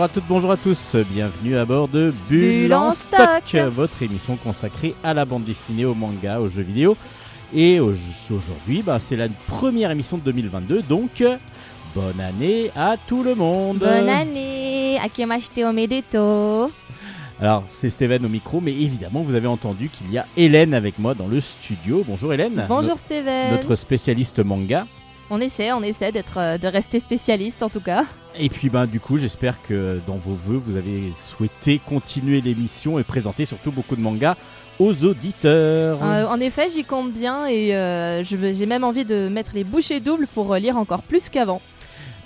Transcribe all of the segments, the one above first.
Bonjour à toutes, bonjour à tous, bienvenue à bord de Bulle en stock, votre émission consacrée à la bande dessinée, au manga, aux jeux vidéo. Et au- aujourd'hui, bah, c'est la première émission de 2022, donc bonne année à tout le monde. Bonne année, akemashite omedeto. Alors, c'est Steven au micro, mais évidemment, vous avez entendu qu'il y a Hélène avec moi dans le studio. Bonjour Hélène. Bonjour No- Steven. notre spécialiste manga. On essaie, on essaie d'être, euh, de rester spécialiste en tout cas. Et puis ben du coup j'espère que dans vos voeux vous avez souhaité continuer l'émission et présenter surtout beaucoup de mangas aux auditeurs. Euh, en effet, j'y compte bien et euh, j'ai même envie de mettre les bouchées doubles pour euh, lire encore plus qu'avant.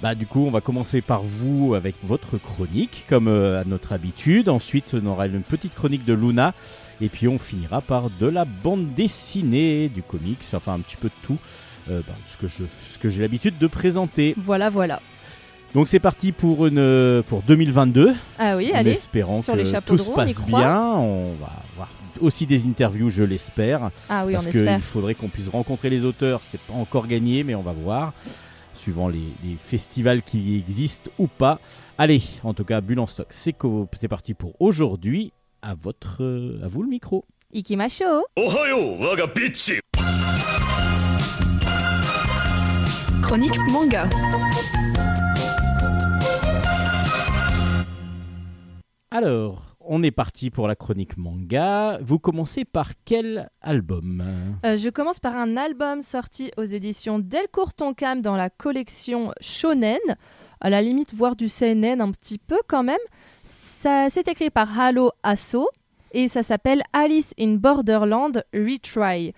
Bah du coup on va commencer par vous avec votre chronique comme euh, à notre habitude. Ensuite on aura une petite chronique de Luna et puis on finira par de la bande dessinée, du comics, enfin un petit peu de tout. Euh, bah, ce que je, ce que j'ai l'habitude de présenter. Voilà, voilà. Donc c'est parti pour une euh, pour 2022. Ah oui, allez. Espérant sur que les tout se passe bien, on va avoir aussi des interviews, je l'espère. Ah oui, on que espère. Il faudrait qu'on puisse rencontrer les auteurs. C'est pas encore gagné, mais on va voir, suivant les, festivals qui existent ou pas. Allez, en tout cas, Bulle en stock, c'est parti pour aujourd'hui. À votre, euh, à vous le micro. Ikimasho. Ohayo, waga. Chronique manga. Alors, on est parti pour la chronique manga. Vous commencez par quel album? Euh, je commence par un album sorti aux éditions Delcourt Tonkam dans la collection Shonen, à la limite voire du CNN un petit peu quand même. Ça c'est écrit par Halo Asso et ça s'appelle Alice in Borderland Retry.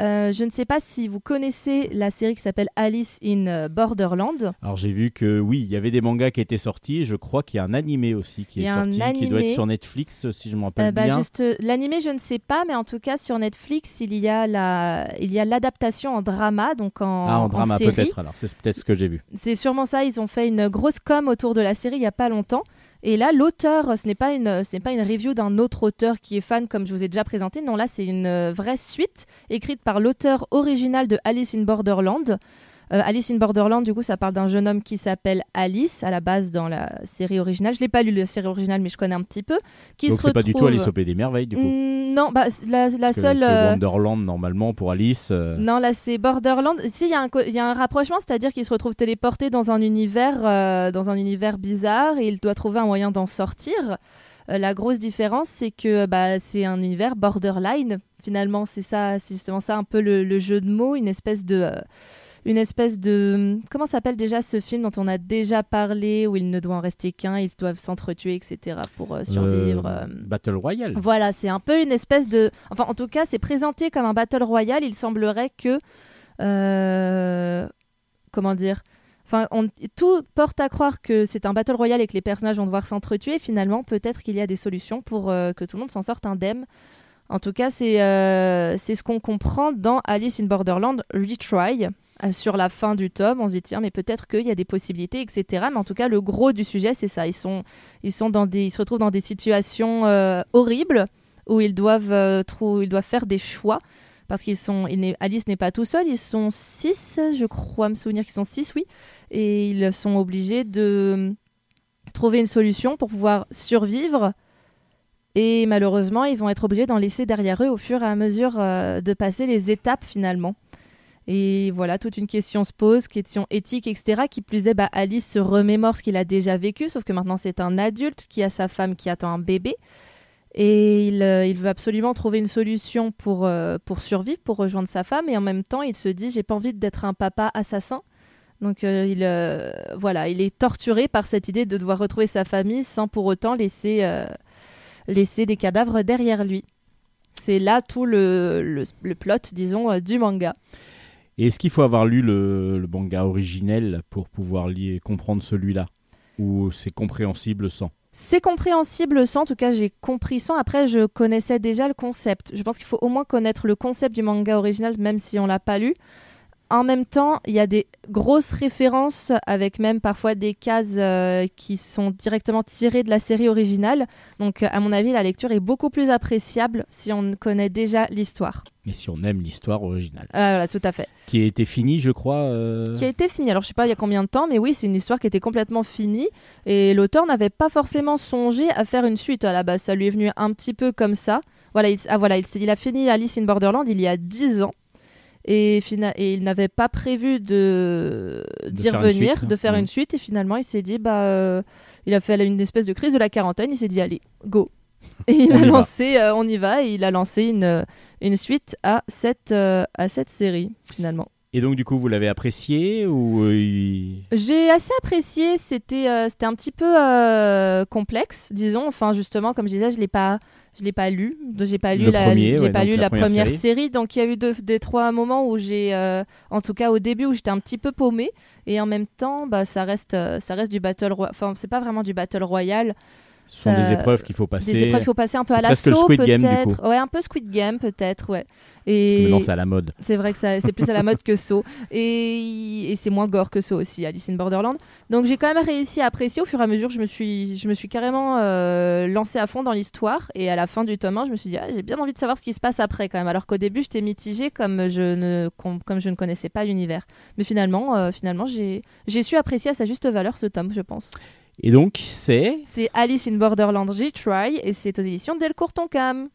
Euh, je ne sais pas si vous connaissez la série qui s'appelle Alice in euh, Borderland. Alors j'ai vu que oui, il y avait des mangas qui étaient sortis. et Je crois qu'il y a un animé aussi qui est sorti, qui doit être sur Netflix, si je me rappelle Euh, bah, bien. juste euh, l'animé, je ne sais pas, mais en tout cas sur Netflix, il y a la, il y a l'adaptation en drama, donc en, ah, en en drama peut-être. Alors c'est peut-être ce que j'ai vu. C'est sûrement ça. Ils ont fait une grosse com autour de la série il y a pas longtemps. Et là, l'auteur, ce n'est pas une, ce n'est pas une review d'un autre auteur qui est fan comme je vous ai déjà présenté. Non, là, c'est une euh, vraie suite écrite par l'auteur original de Alice in Borderland. Euh, Alice in Borderland, du coup, ça parle d'un jeune homme qui s'appelle Alice à la base dans la série originale. Je l'ai pas lu la série originale, mais je connais un petit peu. Qui Donc c'est pas du tout Alice au Pays des merveilles du coup. Mm, non, bah la, la Parce que seule. C'est euh, Wonderland normalement pour Alice. euh, non, là c'est Borderland. Si, il y, co- y a un rapprochement, c'est-à-dire qu'il se retrouve téléporté dans un univers, euh, dans un univers bizarre et il doit trouver un moyen d'en sortir. La grosse différence, c'est que bah, c'est un univers borderline. Finalement, c'est ça, c'est justement ça un peu le, le jeu de mots, une espèce de, euh, une espèce de, comment s'appelle déjà ce film dont on a déjà parlé où il ne doit en rester qu'un, ils doivent s'entretuer, etc. pour euh, survivre. euh, euh. Battle Royale. Voilà, c'est un peu une espèce de. Enfin, en tout cas, c'est présenté comme un battle royale. Il semblerait que. euh, Comment dire Enfin, on- tout porte à croire que c'est un battle royale et que les personnages vont devoir s'entretuer. Finalement, peut-être qu'il y a des solutions pour euh, que tout le monde s'en sorte indemne. En tout cas, c'est euh, c'est ce qu'on comprend dans Alice in Borderland Retry. Euh, Sur la fin du tome, on se dit tiens, mais peut-être qu'il y a des possibilités, etc. Mais en tout cas, le gros du sujet, c'est ça. Ils sont, ils sont dans des, ils se retrouvent dans des situations euh, horribles où ils doivent, euh, ils doivent faire des choix parce qu'ils sont, Alice n'est pas tout seul, ils sont six, je crois me souvenir qu'ils sont six, oui, et ils sont obligés de trouver une solution pour pouvoir survivre. Et malheureusement, ils vont être obligés d'en laisser derrière eux au fur et à mesure de passer les étapes finalement. Et voilà, toute une question se pose, question éthique, etc. Qui plus est, bah, Alice se remémore ce qu'il a déjà vécu, sauf que maintenant c'est un adulte qui a sa femme qui attend un bébé. Et il, euh, veut absolument trouver une solution pour, euh, pour survivre, pour rejoindre sa femme. Et en même temps, il se dit, j'ai pas envie d'être un papa assassin. Donc euh, il, voilà, il est torturé par cette idée de devoir retrouver sa famille sans pour autant laisser, laisser des cadavres derrière lui. C'est là tout le, le, le plot, disons, du manga. Et est-ce qu'il faut avoir lu le, manga originel pour pouvoir lire, comprendre celui-là? Ou c'est compréhensible sans? C'est compréhensible sans, en tout cas j'ai compris sans. Après, je connaissais déjà le concept. Je pense qu'il faut au moins connaître le concept du manga original, même si on l'a pas lu. En même temps, il y a des grosses références avec même parfois des cases euh, qui sont directement tirées de la série originale. Donc, à mon avis, la lecture est beaucoup plus appréciable si on connaît déjà l'histoire. Mais si on aime l'histoire originale. Ah, voilà, tout à fait. Qui a été finie, je crois. euh, Qui a été finie. Alors, je sais pas il y a combien de temps, mais oui, c'est une histoire qui était complètement finie. Et l'auteur n'avait pas forcément songé à faire une suite à la base. Ça lui est venu un petit peu comme ça. Voilà, il, ah, voilà, il, il a fini Alice in Borderland il y a 10 ans. Et, il n'avait pas prévu de d'y revenir, suite. de faire Mhm. une suite. Et finalement, il s'est dit, bah, euh, il a fait une espèce de crise de la quarantaine. Il s'est dit, allez, go. Et il a lancé, euh, on y va, et il a lancé une, une suite à cette, euh, à cette série, finalement. Et donc, du coup, vous l'avez apprécié ou euh, J'ai assez apprécié, c'était euh, c'était un petit peu euh, complexe, disons. Enfin, justement, comme je disais, je l'ai pas, je l'ai pas lu. J'ai pas lu Le la, premier, j'ai ouais, pas lu la la première première, série. série. Donc, il y a eu deux, des trois moments où j'ai, euh, en tout cas au début, où j'étais un petit peu paumée. Et en même temps, bah, ça reste, euh, ça reste du battle. Enfin, c'est pas vraiment du battle royal. Ce sont des épreuves qu'il faut passer Des épreuves qu'il faut passer un peu à l'assaut, peut-être. Ouais, un peu Squid Game, peut-être, ouais. Et c'est à la mode. c'est vrai que c'est plus à la mode que So. Et, et c'est moins gore que So aussi, Alice in Borderland. Donc j'ai quand même réussi à apprécier au fur et à mesure que je me suis, je me suis carrément euh, lancée à fond dans l'histoire. Et à la fin du tome 1, je me suis dit, ah, j'ai bien envie de savoir ce qui se passe après quand même. Alors qu'au début, j'étais mitigée comme je ne, com- comme je ne connaissais pas l'univers. Mais finalement, euh, finalement j'ai su apprécier à sa juste valeur ce tome, je pense. Et donc, c'est. C'est Alice in Borderland Retry et c'est aux éditions Delcourt Toncam.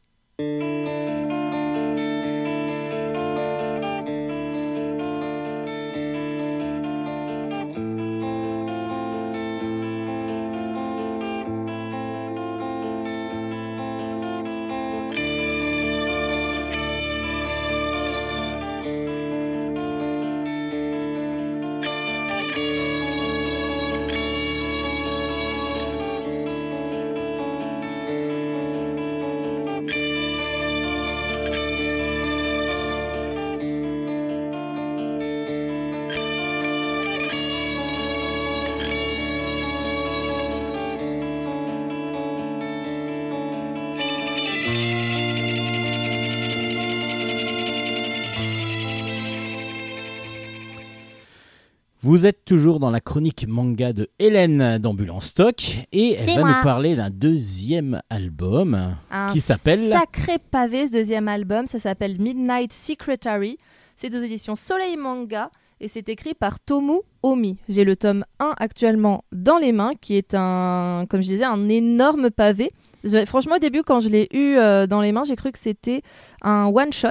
Vous êtes toujours dans la chronique manga de Hélène d'Ambulance Stock et elle va moi. nous parler d'un deuxième album Un qui s'appelle Sacré pavé, ce deuxième album. Ça s'appelle Midnight Secretary. C'est aux éditions Soleil Manga et c'est écrit par Tomu Omi. J'ai le tome 1 actuellement dans les mains qui est un, comme je disais, un énorme pavé. Je- franchement, au début, quand je l'ai eu euh, dans les mains, j'ai cru que c'était un one-shot.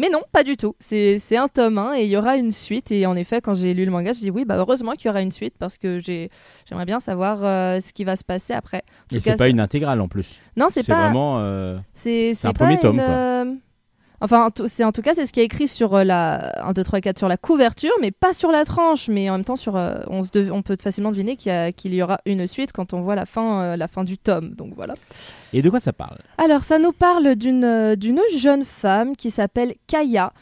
Mais non, pas du tout. C'est un tome 1 et il y aura une suite. Et en effet, quand j'ai lu le manga, je dis oui, bah heureusement qu'il y aura une suite parce que j'ai- j'aimerais bien savoir euh, ce qui va se passer après. En Et c'est pas une intégrale en plus. Non, c'est pas. vraiment. euh, C'est un premier tome, une, quoi. Enfin, en tout- c'est en tout cas, c'est ce qui est écrit sur euh, la 1, 2, 3, 4 sur la couverture, mais pas sur la tranche. Mais en même temps, sur, euh, on, se dev- on peut facilement deviner qu'il y, aura une suite quand on voit la fin, euh, la fin du tome. Donc voilà. Et de quoi ça parle? Alors, ça nous parle d'une euh, jeune femme qui s'appelle Kaya,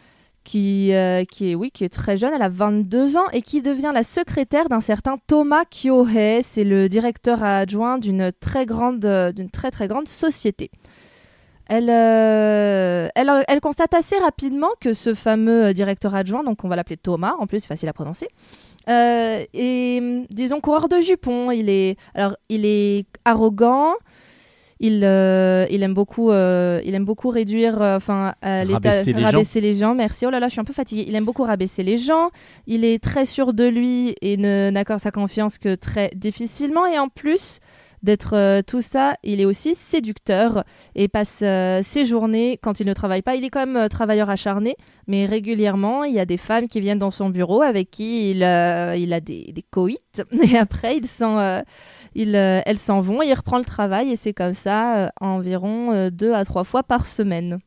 qui, qui, est, oui, qui est très jeune, elle a 22 ans, et qui devient la secrétaire d'un certain Thomas Kyohei. C'est le directeur adjoint d'une très, grande, très très grande société. Elle, euh, elle, elle constate assez rapidement que ce fameux euh, directeur adjoint, donc on va l'appeler Thomas, en plus c'est facile à prononcer, euh, est, hum, disons, coureur de jupons. Il est, alors, il est arrogant, il, euh, il, aime beaucoup, euh, il aime beaucoup réduire, euh, enfin, Rabaisser les gens. les gens. Merci. Oh là là, je suis un peu fatiguée. Il aime beaucoup rabaisser les gens. Il est très sûr de lui et ne n'accorde sa confiance que très difficilement. Et en plus d'être euh, tout ça, il est aussi séducteur et passe euh, ses journées quand il ne travaille pas. Il est quand même euh, travailleur acharné, mais régulièrement, il y a des femmes qui viennent dans son bureau avec qui il, a des, des coïts. Et après, il elles s'en vont et il reprend le travail. Et c'est comme ça environ deux à trois fois par semaine.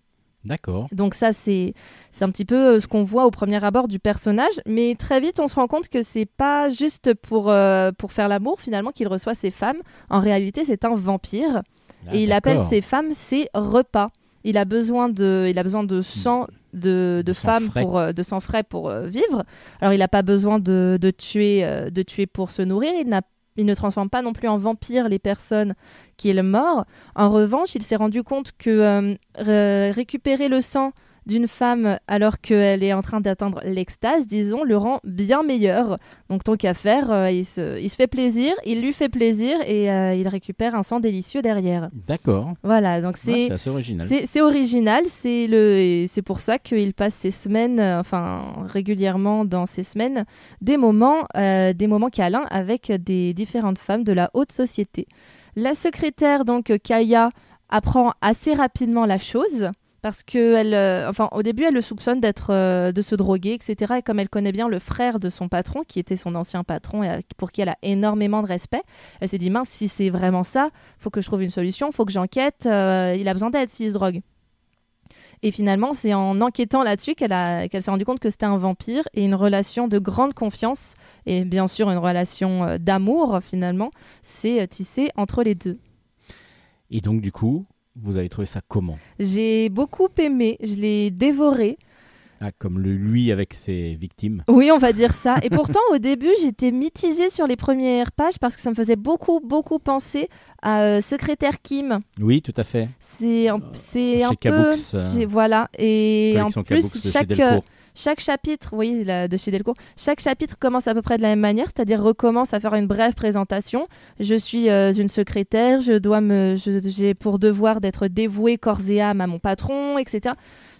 D'accord. Donc ça, c'est un petit peu euh, ce qu'on voit au premier abord du personnage, mais très vite, on se rend compte que c'est pas juste pour, euh, pour faire l'amour, finalement, qu'il reçoit ses femmes. En réalité, c'est un vampire, Ah, et il appelle ses femmes ses repas. Il a besoin de, il a besoin de sang de, de, femmes pour euh, de sang frais pour euh, vivre. Alors il n'a pas besoin de, de tuer de tuer pour se nourrir. Il n'a il ne transforme pas non plus en vampire les personnes qu'il mord. En revanche, il s'est rendu compte que euh, ré- récupérer le sang d'une femme alors qu'elle est en train d'atteindre l'extase, disons, le rend bien meilleur. Donc tant qu'à faire, euh, il, se, il se fait plaisir, il lui fait plaisir et euh, il récupère un sang délicieux derrière. D'accord. Voilà, donc Ouais, c'est... c'est assez original. C'est original, c'est le, et c'est pour ça qu'il passe ses semaines, euh, enfin régulièrement dans ses semaines, des moments, des moments câlins avec des différentes femmes de la haute société. La secrétaire donc Kaya apprend assez rapidement la chose parce que elle, euh, enfin au début elle le soupçonne d'être, euh, de se droguer, etc. Et comme elle connaît bien le frère de son patron, qui était son ancien patron et pour qui elle a énormément de respect, elle s'est dit mince si c'est vraiment ça, faut que je trouve une solution, faut que j'enquête, euh, il a besoin d'aide s'il se drogue. Et finalement, c'est en enquêtant là-dessus qu'elle a- qu'elle s'est rendue compte que c'était un vampire et une relation de grande confiance, et bien sûr une relation d'amour finalement, c'est euh, tissé entre les deux. Et donc, du coup, vous avez trouvé ça comment J'ai beaucoup aimé, je l'ai dévoré. ah, Comme le lui avec ses victimes. Oui, on va dire ça. Et pourtant, au début, j'étais mitigée sur les premières pages parce que ça me faisait beaucoup, beaucoup penser à euh, Secrétaire Kim. Oui, tout à fait. C'est un, c'est un peu... Euh, Voilà. Et en plus, chaque, Delcourt. Chaque chapitre, de Delcourt, chaque chapitre commence à peu près de la même manière, c'est-à-dire recommence à faire une brève présentation. Je suis euh, une secrétaire, je dois me, j'ai pour devoir d'être dévouée corps et âme à mon patron, etc.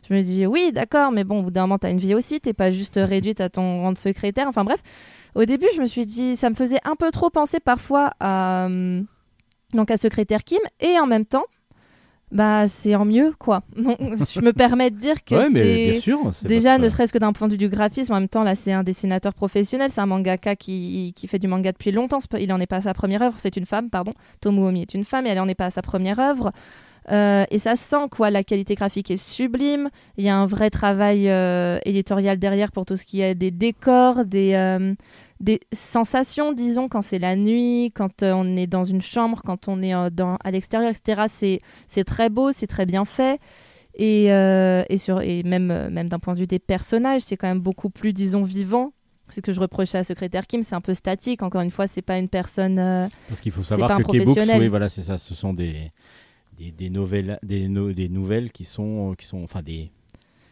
Je me dis oui, d'accord, mais bon, au bout d'un moment, t'as une vie aussi, t'es pas juste réduite à ton rang de secrétaire. Enfin bref, au début, je me suis dit, ça me faisait un peu trop penser parfois à donc à secrétaire Kim, et en même temps. Bah, c'est en mieux, quoi. Donc, je me permets de dire que Ouais, c'est sûr. Déjà, ne serait-ce que d'un point de vue du graphisme, en même temps, là, c'est un dessinateur professionnel, c'est un mangaka qui, qui fait du manga depuis longtemps. Il n'en est pas à sa première œuvre, c'est une femme, pardon. Tomomi est une femme et elle n'en est pas à sa première œuvre. Euh, et ça sent quoi, la qualité graphique est sublime. Il y a un vrai travail euh, éditorial derrière pour tout ce qui est des décors, des, euh, des sensations, disons, quand c'est la nuit, quand euh, on est dans une chambre, quand on est euh, dans, à l'extérieur, etc. C'est, très beau, c'est très bien fait. Et, euh, et, sur, et même, même d'un point de vue des personnages, c'est quand même beaucoup plus, disons, vivant. C'est ce que je reprochais à Secrétaire Kim, c'est un peu statique. Encore une fois, c'est pas une personne. Parce qu'il faut savoir que K-Books, oui, voilà, c'est ça. Ce sont des, des, des nouvelles, des, no- des nouvelles qui sont, qui sont, enfin des,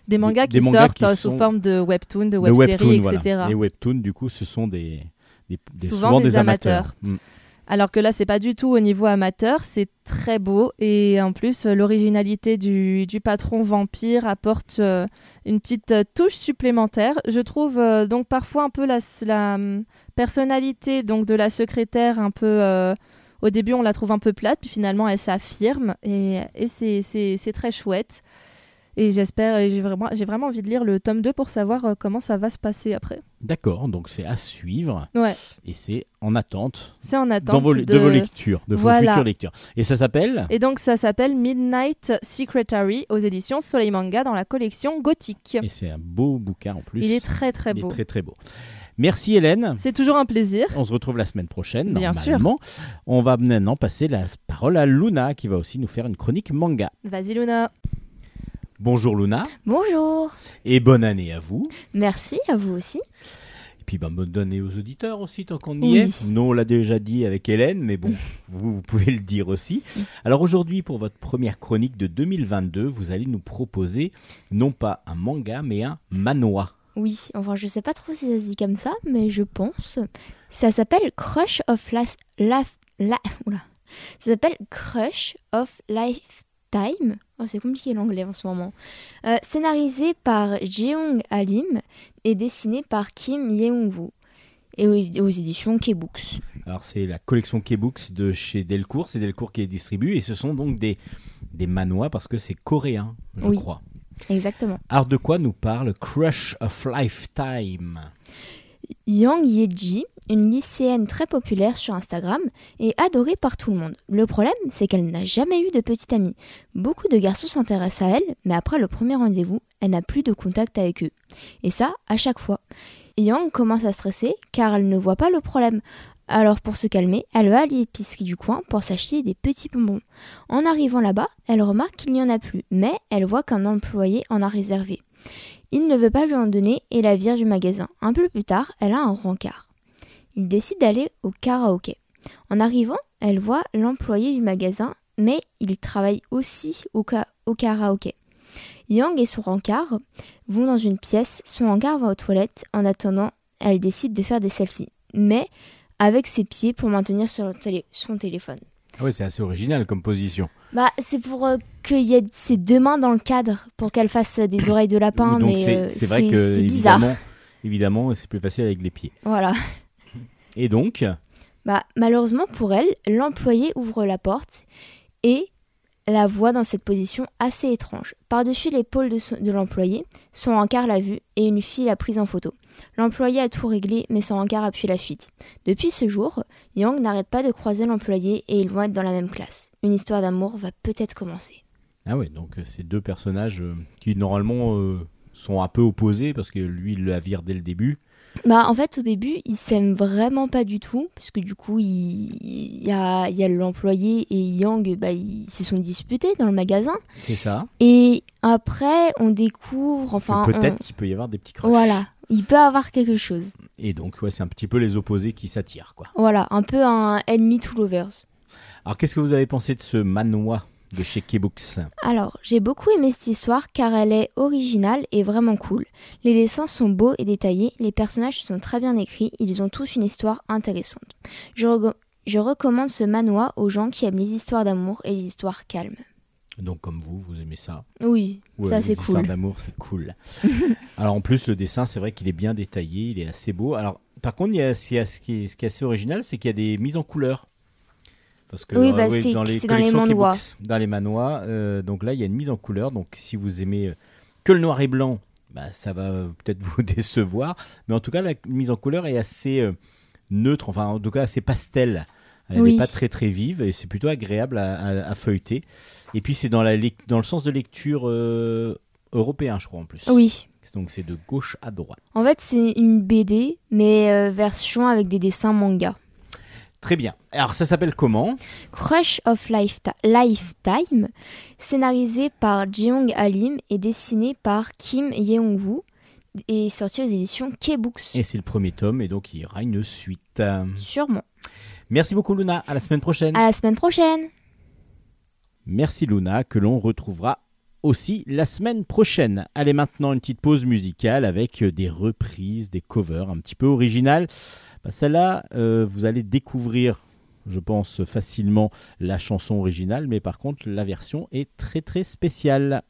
des mangas des qui mangas sortent qui euh, sous forme de webtoon, de web-série, webtoons, etc. voilà. Et webtoons, du coup, ce sont des, des, des- Souvent des amateurs. Mm. Alors que là, c'est pas du tout au niveau amateur, c'est très beau. Et en plus, euh, l'originalité du, du patron vampire apporte euh, une petite euh, touche supplémentaire. Je trouve euh, donc parfois un peu la, la, hum, personnalité donc de la secrétaire un peu. au début, on la trouve un peu plate, puis finalement, elle s'affirme. Et, c'est très chouette. Et j'espère, j'ai vraiment, j'ai vraiment envie de lire le tome 2 pour savoir euh, comment ça va se passer après. D'accord, donc c'est à suivre Ouais, et c'est en attente, c'est en attente. dans vos, de... de- vos lectures, de vos futures lectures. Et ça s'appelle? Et donc ça s'appelle Midnight Secretary aux éditions Soleil Manga dans la collection Gothique. Et c'est un beau bouquin en plus. Il est très très Il est beau. très très beau. Merci Hélène. C'est toujours un plaisir. On se retrouve la semaine prochaine, Bien normalement. On va maintenant passer la parole à Luna qui va aussi nous faire une chronique manga. Vas-y Luna. Bonjour Luna Bonjour. et bonne année à vous. Merci à vous aussi. Et puis ben, bonne année aux auditeurs aussi tant qu'on y Oui. est. Nous on l'a déjà dit avec Hélène, mais bon, vous, vous pouvez le dire aussi. Alors aujourd'hui pour votre première chronique de 2022, vous allez nous proposer non pas un manga mais un manhwa. Oui, enfin je sais pas trop si ça se dit comme ça, mais je pense. Ça s'appelle Crush of Life... Life... La... Oula. Ça s'appelle Crush of Lifetime. Oh, c'est compliqué l'anglais en ce moment. Euh, scénarisé par Jeong Alim et dessiné par Kim Yeung-woo. Et aux, aux éditions K-Books. Alors c'est la collection K-Books de chez Delcourt, c'est Delcourt qui les distribue et ce sont donc des, des manhwas parce que c'est coréen, je Oui. crois. Exactement. Alors de quoi nous parle Crush of Lifetime? Yang Yeji, une lycéenne très populaire sur Instagram, est adorée par tout le monde. Le problème, c'est qu'elle n'a jamais eu de petite amie. Beaucoup de garçons s'intéressent à elle, mais après le premier rendez-vous, elle n'a plus de contact avec eux. Et ça, à chaque fois. Yang commence à stresser car elle ne voit pas le problème. Alors pour se calmer, elle va à l'épicerie du coin pour s'acheter des petits bonbons. En arrivant là-bas, elle remarque qu'il n'y en a plus, mais elle voit qu'un employé en a réservé. Il ne veut pas lui en donner et la vire du magasin. Un peu plus tard, elle a un rencard. Il décide d'aller au karaoké. En arrivant, elle voit l'employé du magasin, mais il travaille aussi au, ka- au karaoké. Yang et son rencard vont dans une pièce, son rencard va aux toilettes. En attendant, elle décide de faire des selfies, mais avec ses pieds pour maintenir sur le télé- son téléphone. Ah ouais, c'est assez original comme position. Bah, c'est pour euh, qu'il y ait ses deux mains dans le cadre pour qu'elle fasse euh, des oreilles de lapin, Donc mais c'est euh, vrai que c'est bizarre. évidemment, évidemment, c'est plus facile avec les pieds. Voilà. Et donc, Bah, malheureusement pour elle, l'employé ouvre la porte et la voit dans cette position assez étrange. Par-dessus l'épaule de, l'employé, son encart l'a vue et une fille l'a prise en photo. L'employé a tout réglé, mais son encart appuie la fuite. Depuis ce jour, Yang n'arrête pas de croiser l'employé et ils vont être dans la même classe. Une histoire d'amour va peut-être commencer. ah ouais, donc euh, ces deux personnages euh, qui normalement euh, sont un peu opposés parce que lui il la vire dès le début. Bah, en fait, au début, ils s'aiment vraiment pas du tout, parce que du coup, il, y a, il y a l'employé et Yang, bah, ils se sont disputés dans le magasin. C'est ça. Et après, on découvre, enfin, Peut-être on- qu'il peut y avoir des petits crushs. voilà, il peut avoir quelque chose. Et donc ouais, c'est un petit peu les opposés qui s'attirent quoi. Voilà, un peu un enemy to lovers. Alors qu'est-ce que vous avez pensé de ce manoir de chez Keybooks Alors, j'ai beaucoup aimé cette histoire car elle est originale et vraiment cool. Les dessins sont beaux et détaillés, les personnages sont très bien écrits, ils ont tous une histoire intéressante. Je, je recommande ce manoir aux gens qui aiment les histoires d'amour et les histoires calmes. Donc comme vous, vous aimez ça? Oui, Ouais, ça c'est cool. d'amour, c'est cool. Alors en plus, le dessin, c'est vrai qu'il est bien détaillé, il est assez beau. Alors par contre, il y a, c'est- ce, qui est, ce qui est assez original, c'est qu'il y a des mises en couleur. Parce que Oui, euh, bah, dans les dans les. Keybooks, dans les manois, euh, donc là, il y a une mise en couleur. Donc si vous aimez euh, que le noir et blanc, bah, ça va peut-être vous décevoir. Mais en tout cas, la mise en couleur est assez neutre, enfin en tout cas assez pastel. Elle n'est Oui. pas très très vive et c'est plutôt agréable à, à- à feuilleter. Et puis c'est dans, la dans le sens de lecture euh, européen, je crois en plus. Oui. Donc c'est de gauche à droite. En fait, c'est une BD, mais euh, version avec des dessins manga. Très bien. Alors ça s'appelle comment? Crush of Lifeti- Lifetime, scénarisé par Jeong Alim et dessiné par Kim Yeong-woo et sorti aux éditions K-Books. Et c'est le premier tome et donc il y aura une suite. Sûrement. Merci beaucoup Luna, à la semaine prochaine. À la semaine prochaine. Merci Luna, que l'on retrouvera aussi la semaine prochaine. Allez maintenant une petite pause musicale avec des reprises, des covers un petit peu originales. Bah, Celle-là, euh, vous allez découvrir, je pense, facilement la chanson originale, mais par contre la version est très très spéciale.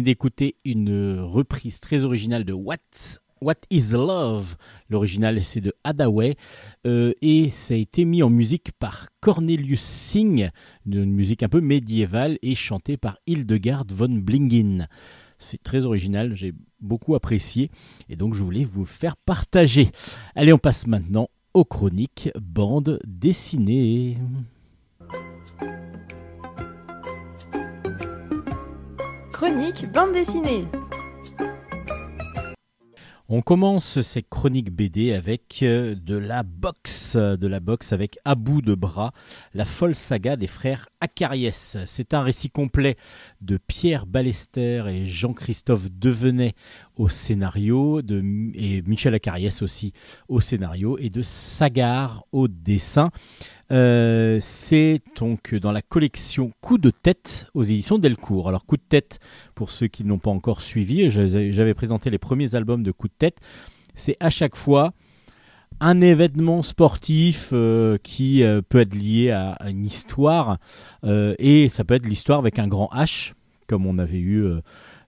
D'écouter une reprise très originale de What, What is Love. L'original, c'est de Hadaway. Euh, et ça a été mis en musique par Cornelius Singh, une musique un peu médiévale, et chanté par Hildegard von Blingen. C'est très original, j'ai beaucoup apprécié, et donc je voulais vous faire partager. Allez, on passe maintenant aux chroniques bande dessinée. Chronique bande dessinée. On commence ces chroniques BD avec euh, de la boxe, de la boxe avec à bout de bras, la folle saga des frères Acariès. C'est un récit complet de Pierre Ballester et Jean-Christophe Devenet au scénario, de, et Michel Acariès aussi au scénario, et de Sagar au dessin. Euh, c'est donc dans la collection Coup de tête aux éditions Delcourt. Alors Coup de tête, pour ceux qui n'ont pas encore suivi, j'avais présenté les premiers albums de Coup de tête. C'est à chaque fois un événement sportif euh, qui euh, peut être lié à, une histoire et ça peut être l'histoire avec un grand H, comme on avait eu.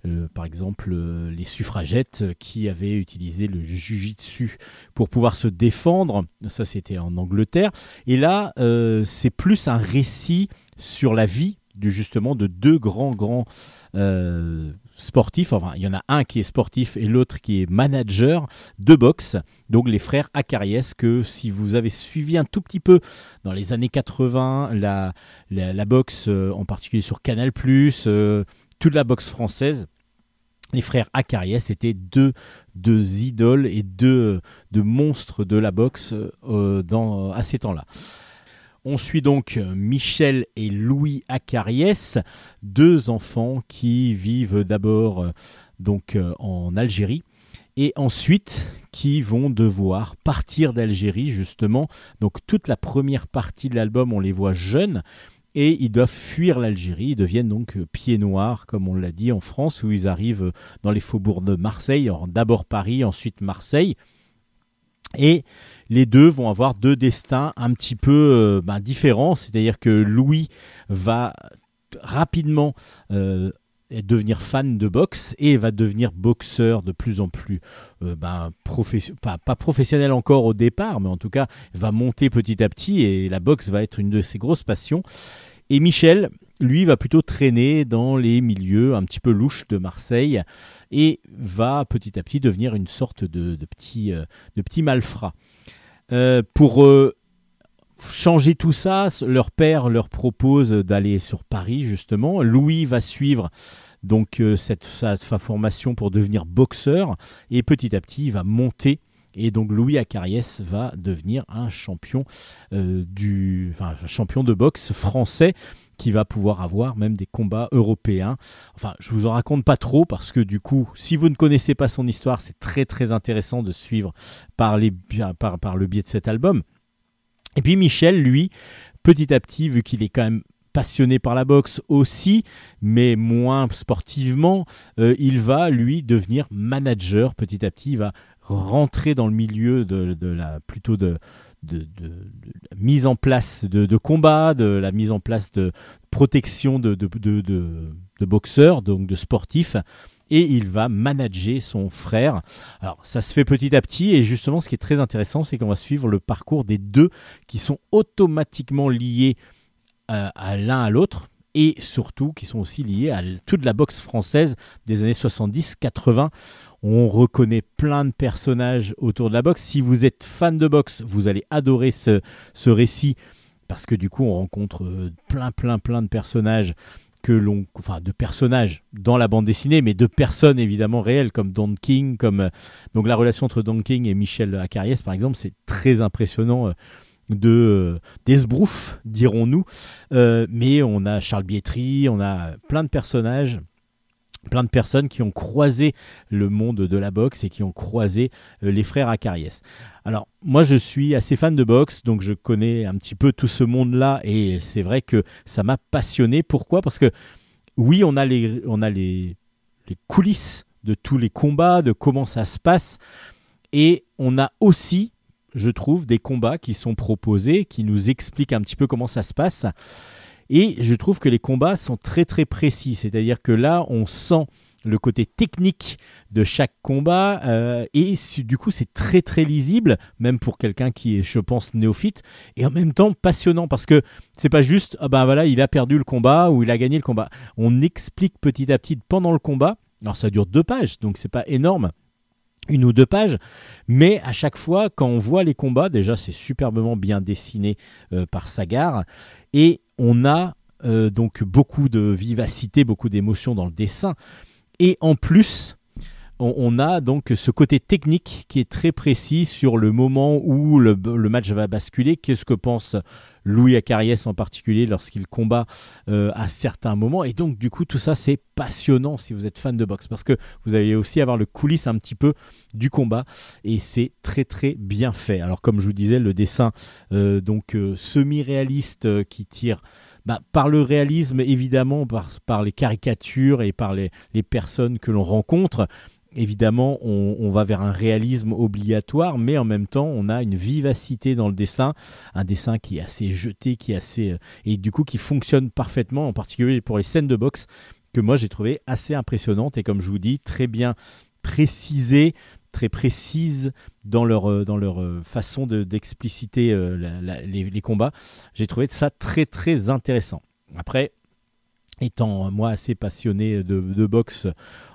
Euh, par exemple, euh, les suffragettes euh, qui avaient utilisé le jujitsu pour pouvoir se défendre. Ça, c'était en Angleterre. Et là, c'est plus un récit sur la vie du, justement de deux grands grands sportifs. Enfin, il y en a un qui est sportif et l'autre qui est manager de boxe. Donc les frères Acariès que si vous avez suivi un tout petit peu dans les années 80 la, la, boxe, en particulier sur Canal+, euh, toute la boxe française, les frères Acariès étaient deux, deux idoles et deux, deux monstres de la boxe euh, dans, à ces temps-là. On suit donc Michel et Louis Acariès, deux enfants qui vivent d'abord euh, donc euh, en Algérie et ensuite qui vont devoir partir d'Algérie justement. Donc toute la première partie de l'album, on les voit jeunes et ils doivent fuir l'Algérie. Ils deviennent donc euh, pieds noirs, comme on l'a dit en France, où ils arrivent dans les faubourgs de Marseille, d'abord Paris, ensuite Marseille. Et les deux vont avoir deux destins un petit peu euh, ben, différents, c'est-à-dire que Louis va rapidement euh, devenir fan de boxe et va devenir boxeur de plus en plus euh, ben, pas, professionnel encore au départ, mais en tout cas va monter petit à petit et la boxe va être une de ses grosses passions. Et Michel, lui, va plutôt traîner dans les milieux un petit peu louches de Marseille et va petit à petit devenir une sorte de, petit, euh, petit malfrat. Euh, pour changer tout ça, leur père leur propose d'aller sur Paris justement. Louis va suivre donc euh, cette sa, formation pour devenir boxeur et petit à petit il va monter et donc Louis Acariès va devenir un champion euh, du champion de boxe français qui va pouvoir avoir même des combats européens. Enfin, je vous en raconte pas trop parce que du coup, si vous ne connaissez pas son histoire, c'est très très intéressant de suivre par, les, par le biais de cet album. Et puis Michel, lui, petit à petit, vu qu'il est quand même passionné par la boxe aussi, mais moins sportivement, euh, il va lui devenir manager petit à petit. Il va rentrer dans le milieu de, la plutôt de, de, la mise en place de, combats, de la mise en place de protection de, de, boxeurs, donc de sportifs. Et il va manager son frère. Alors, ça se fait petit à petit. Et justement, ce qui est très intéressant, c'est qu'on va suivre le parcours des deux qui sont automatiquement liés à l'un à l'autre et surtout qui sont aussi liés à toute la boxe française des années 70-80. On reconnaît plein de personnages autour de la boxe. Si vous êtes fan de boxe, vous allez adorer ce, ce récit parce que du coup, on rencontre euh, plein, plein, plein de personnages que l'on, enfin, de personnages dans la bande dessinée, mais de personnes évidemment réelles comme Don King, comme euh, donc la relation entre Don King et Michel Acariès, par exemple, c'est très impressionnant. De euh, d'esbrouf, dirons-nous. Euh, mais on a Charles Bietri, on a plein de personnages, plein de personnes qui ont croisé le monde de la boxe et qui ont croisé euh, les frères Acariès. Alors, moi, je suis assez fan de boxe, donc je connais un petit peu tout ce monde-là, et c'est vrai que ça m'a passionné. Pourquoi? Parce que, oui, on a les, on a les, les coulisses de tous les combats, de comment ça se passe, et on a aussi je trouve, des combats qui sont proposés, qui nous expliquent un petit peu comment ça se passe. Et je trouve que les combats sont très très précis, c'est-à-dire que là, on sent le côté technique de chaque combat euh, et du coup c'est très très lisible même pour quelqu'un qui est je pense néophyte et en même temps passionnant parce que c'est pas juste ah ben voilà il a perdu le combat ou il a gagné le combat. On explique petit à petit pendant le combat. Alors ça dure deux pages donc c'est pas énorme une ou deux pages mais à chaque fois quand on voit les combats déjà c'est superbement bien dessiné euh, par Sagar et on a euh, donc beaucoup de vivacité beaucoup d'émotion dans le dessin et en plus, on, a donc ce côté technique qui est très précis sur le moment où le, le match va basculer. Qu'est-ce que pense Louis Acariès en particulier lorsqu'il combat euh, à certains moments. Et donc, du coup, tout ça, c'est passionnant si vous êtes fan de boxe parce que vous allez aussi avoir le coulisse un petit peu du combat et c'est très très bien fait. Alors, comme je vous disais, le dessin euh, donc euh, semi-réaliste qui tire bah, par le réalisme, évidemment, par, par les caricatures et par les, les personnes que l'on rencontre. Évidemment, on, va vers un réalisme obligatoire, mais en même temps, on a une vivacité dans le dessin, un dessin qui est assez jeté, qui est assez euh, et du coup qui fonctionne parfaitement, en particulier pour les scènes de boxe que moi j'ai trouvé assez impressionnantes et comme je vous dis très bien précisées, très précises dans leur euh, dans leur euh, façon de- d'expliciter les combats. J'ai trouvé ça très très intéressant. Après, étant euh, moi assez passionné de, boxe,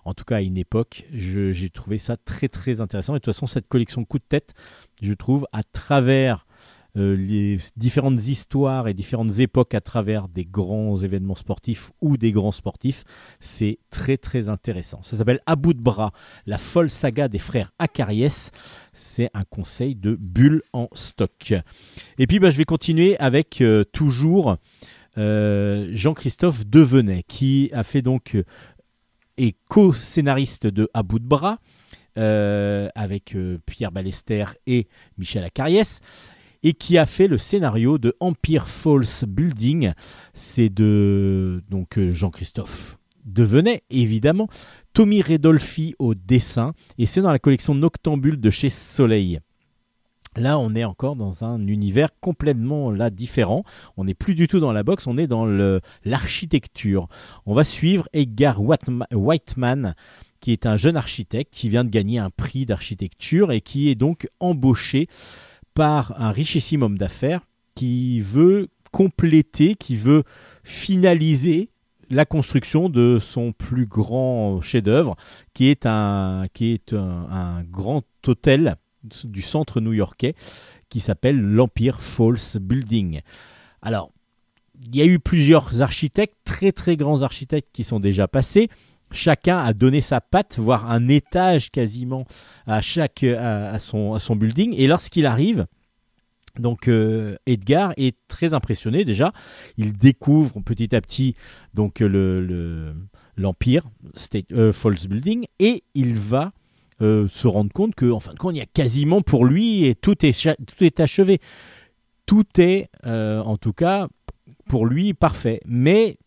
en tout cas à une époque, j'ai trouvé ça très très intéressant. Et de toute façon, cette collection coup de tête, je trouve, à travers euh, les différentes histoires et différentes époques à travers des grands événements sportifs ou des grands sportifs, c'est très très intéressant. Ça s'appelle À bout de bras, la folle saga des frères Acariès. C'est un conseil de bulle en stock. Et puis bah, je vais continuer avec euh, toujours Jean-Christophe Devenet, qui a fait donc euh, est co-scénariste de À bout de bras euh, avec euh, Pierre Ballester et Michel Acariès et qui a fait le scénario de Empire False Building. C'est de donc euh, Jean-Christophe Devenet, évidemment, Tommy Redolfi au dessin, et c'est dans la collection Noctambule de chez Soleil. Là, on est encore dans un univers complètement là différent. On n'est plus du tout dans la boxe, on est dans l'architecture. On va suivre Edgar Whiteman, qui est un jeune architecte qui vient de gagner un prix d'architecture et qui est donc embauché par un richissime homme d'affaires qui veut compléter, qui veut finaliser la construction de son plus grand chef-d'œuvre, qui est un grand hôtel du centre new-yorkais qui s'appelle l'Empire False Building. Alors, il y a eu plusieurs architectes, très très grands architectes qui sont déjà passés. Chacun a donné sa patte, voire un étage quasiment à son, building. Et lorsqu'il arrive, donc euh, Edgar est très impressionné déjà. Il découvre petit à petit donc le le- l'empire State euh, False Building et il va euh, se rendre compte que fin de compte il y a quasiment pour lui et tout est tout est achevé. Tout est euh, en tout cas pour lui parfait. Mais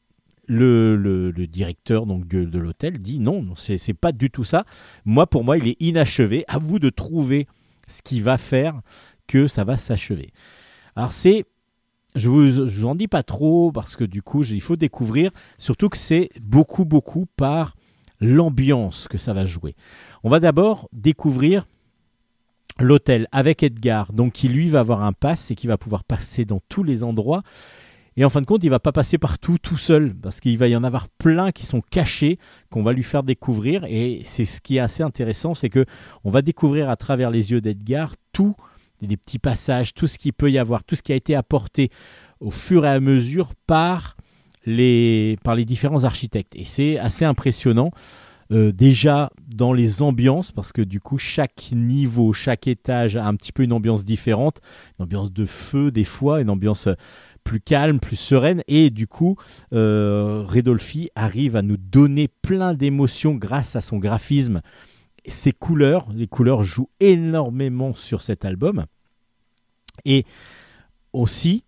le, le- directeur donc de, de l'hôtel dit non, non, c'est pas du tout ça. Moi, pour moi, il est inachevé. À vous de trouver ce qui va faire que ça va s'achever. Alors c'est, je vous, je vous en dis pas trop parce que du coup, il faut découvrir. Surtout que c'est beaucoup, beaucoup par l'ambiance que ça va jouer. On va d'abord découvrir l'hôtel avec Edgar, donc qui lui va avoir un pass et qui va pouvoir passer dans tous les endroits. Et en fin de compte, il va pas passer partout tout seul, parce qu'il va y en avoir plein qui sont cachés, qu'on va lui faire découvrir. Et c'est ce qui est assez intéressant, c'est que on va découvrir à travers les yeux d'Edgar tous les petits passages, tout ce qu'il peut y avoir, tout ce qui a été apporté au fur et à mesure par les différents architectes. Et c'est assez impressionnant. Euh, déjà dans les ambiances, parce que du coup, chaque niveau, chaque étage a un petit peu une ambiance différente, une ambiance de feu des fois, une ambiance euh, plus calme, plus sereine, et du coup, euh, Redolfi arrive à nous donner plein d'émotions grâce à son graphisme, ses couleurs. Les couleurs jouent énormément sur cet album, et aussi.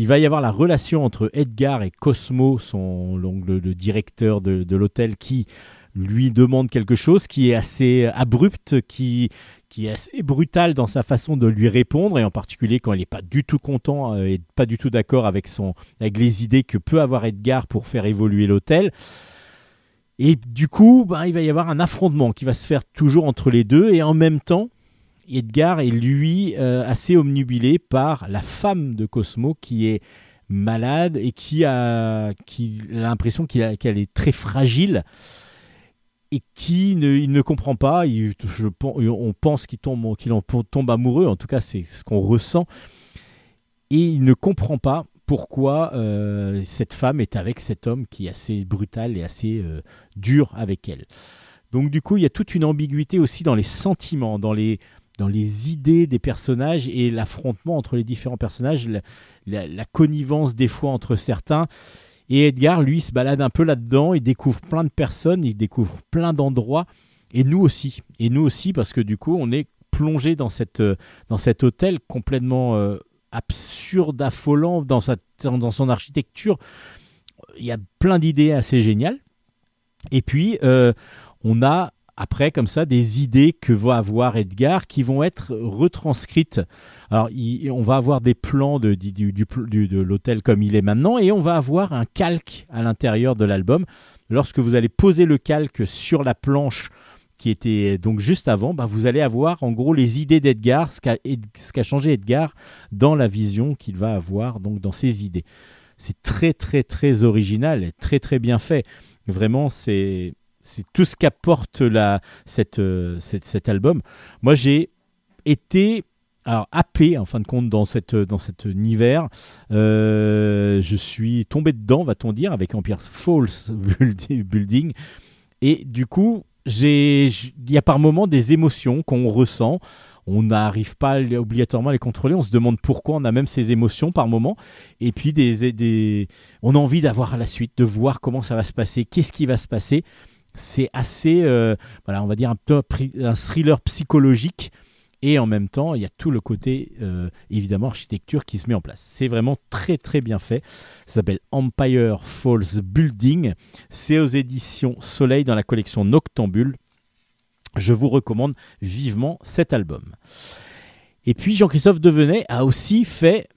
Il va y avoir la relation entre Edgar et Cosmo, son, le, le directeur de l'hôtel, qui lui demande quelque chose qui est assez abrupt, qui, qui est assez brutal dans sa façon de lui répondre, et en particulier quand il n'est pas du tout content euh, et pas du tout d'accord avec, son, avec les idées que peut avoir Edgar pour faire évoluer l'hôtel. Et du coup, ben, il va y avoir un affrontement qui va se faire toujours entre les deux, et en même temps, Edgar est lui euh, assez omnubilé par la femme de Cosmo qui est malade et qui a, qui a l'impression qu'elle est très fragile et qui ne, il ne comprend pas. Il- je, on pense qu'il tombe, qu'il en tombe amoureux, en tout cas c'est ce qu'on ressent, et il ne comprend pas pourquoi euh, cette femme est avec cet homme qui est assez brutal et assez euh, dur avec elle. Donc du coup, il y a toute une ambiguïté aussi dans les sentiments, dans les, dans les idées des personnages et l'affrontement entre les différents personnages, la connivence des fois entre certains. Et Edgar, lui, se balade un peu là-dedans, il découvre plein de personnes, il découvre plein d'endroits, et nous aussi. Et nous aussi, parce que du coup, on est plongé dans, cette, euh, dans cet hôtel complètement euh, absurde, affolant, dans, sa, dans son architecture. Il y a plein d'idées assez géniales. Et puis, euh, on a après comme ça des idées que va avoir Edgar qui vont être retranscrites. Alors, on va avoir des plans de, du- l'hôtel comme il est maintenant et on va avoir un calque à l'intérieur de l'album. Lorsque vous allez poser le calque sur la planche qui était donc juste avant, bah, vous allez avoir en gros les idées d'Edgar, ce qu'a qu'a changé Edgar dans la vision qu'il va avoir donc dans ses idées. C'est très très très original et très très bien fait. Vraiment, c'est c'est tout ce qu'apporte la euh, cet album. Moi, j'ai été alors happé en fin de compte dans cette dans cet univers. Euh, je suis tombé dedans, va-t-on dire, avec Empire Falls Building. Et du coup, j'ai il y a par moments des émotions qu'on ressent. On n'arrive pas obligatoirement à les contrôler. On se demande pourquoi on a même ces émotions par moment. Et puis des, des on a envie d'avoir la suite, de voir comment ça va se passer, qu'est-ce qui va se passer. C'est assez, euh, voilà, on va dire un peu un thriller psychologique. Et en même temps, il y a tout le côté, euh, évidemment, architecture qui se met en place. C'est vraiment très très bien fait. Ça s'appelle Empire Falls Building. C'est aux éditions Soleil dans la collection Noctambule. Je vous recommande vivement cet album. Et puis Jean-Christophe Devenet a aussi fait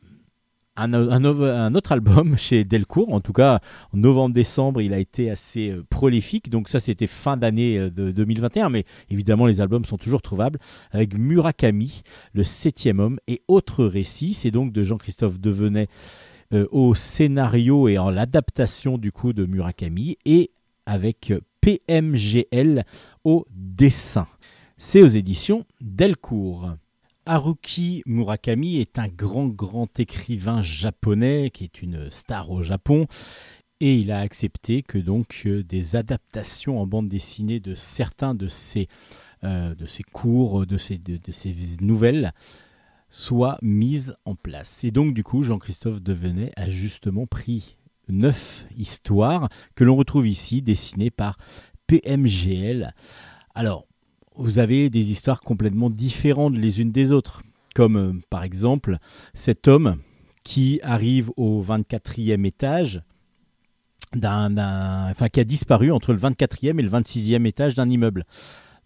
un, autre album chez Delcourt. En tout cas, en novembre-décembre, il a été assez euh, prolifique. Donc ça, c'était fin d'année euh, de 2021. Mais évidemment, les albums sont toujours trouvables. Avec Murakami, Le Septième Homme et autres récits. C'est donc de Jean-Christophe Devenet euh, au scénario et en l'adaptation du coup de Murakami. Et avec PMGL au dessin. C'est aux éditions Delcourt. Haruki Murakami est un grand, grand écrivain japonais qui est une star au Japon. Et il a accepté que donc euh, des adaptations en bande dessinée de certains de ses, euh, de ses cours, de ses, de, de ses nouvelles, soient mises en place. Et donc du coup, Jean-Christophe Devenet a justement pris neuf histoires que l'on retrouve ici, dessinées par PMGL. Alors, vous avez des histoires complètement différentes les unes des autres, comme euh, par exemple cet homme qui arrive au 24e étage, d'un, enfin qui a disparu entre le 24e et le 26e étage d'un immeuble.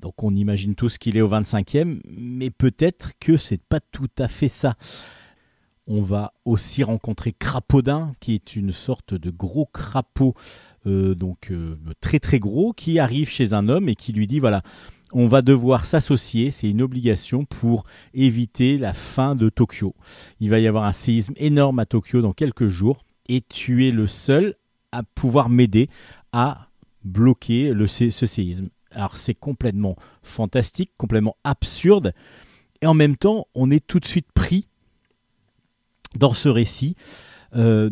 Donc on imagine tous qu'il est au 25e, mais peut-être que c'est pas tout à fait ça. On va aussi rencontrer Crapaudin, qui est une sorte de gros crapaud, euh, donc euh, très très gros, qui arrive chez un homme et qui lui dit voilà, on va devoir s'associer, c'est une obligation pour éviter la fin de Tokyo. Il va y avoir un séisme énorme à Tokyo dans quelques jours et tu es le seul à pouvoir m'aider à bloquer le, ce séisme. Alors c'est complètement fantastique, complètement absurde et en même temps on est tout de suite pris dans ce récit euh,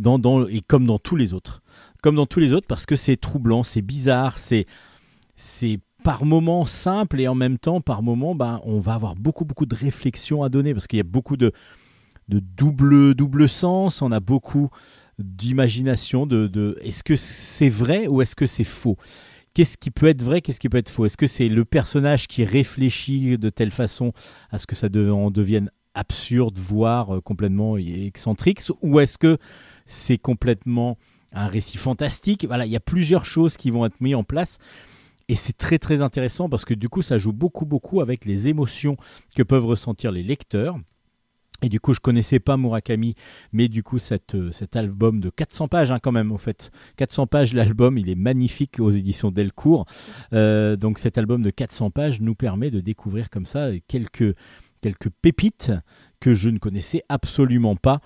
et comme dans tous les autres. Comme dans tous les autres parce que c'est troublant, c'est bizarre, c'est par moments simple et en même temps par moments ben, on va avoir beaucoup beaucoup de réflexions à donner parce qu'il y a beaucoup de, de double, double sens, on a beaucoup d'imagination de, est-ce que c'est vrai ou est-ce que c'est faux? Qu'est-ce qui peut être vrai, qu'est-ce qui peut être faux? Est-ce que c'est le personnage qui réfléchit de telle façon à ce que ça de- en devienne absurde, voire euh, complètement excentrique? Ou est-ce que c'est complètement un récit fantastique? Voilà, il y a plusieurs choses qui vont être mises en place. Et c'est très très intéressant parce que du coup ça joue beaucoup beaucoup avec les émotions que peuvent ressentir les lecteurs. Et du coup, je connaissais pas Murakami, mais du coup, euh, cet album de 400 pages, hein, quand même, en fait. 400 pages, l'album, il est magnifique aux éditions Delcourt. Euh, donc, cet album de 400 pages nous permet de découvrir comme ça quelques pépites que je ne connaissais absolument pas.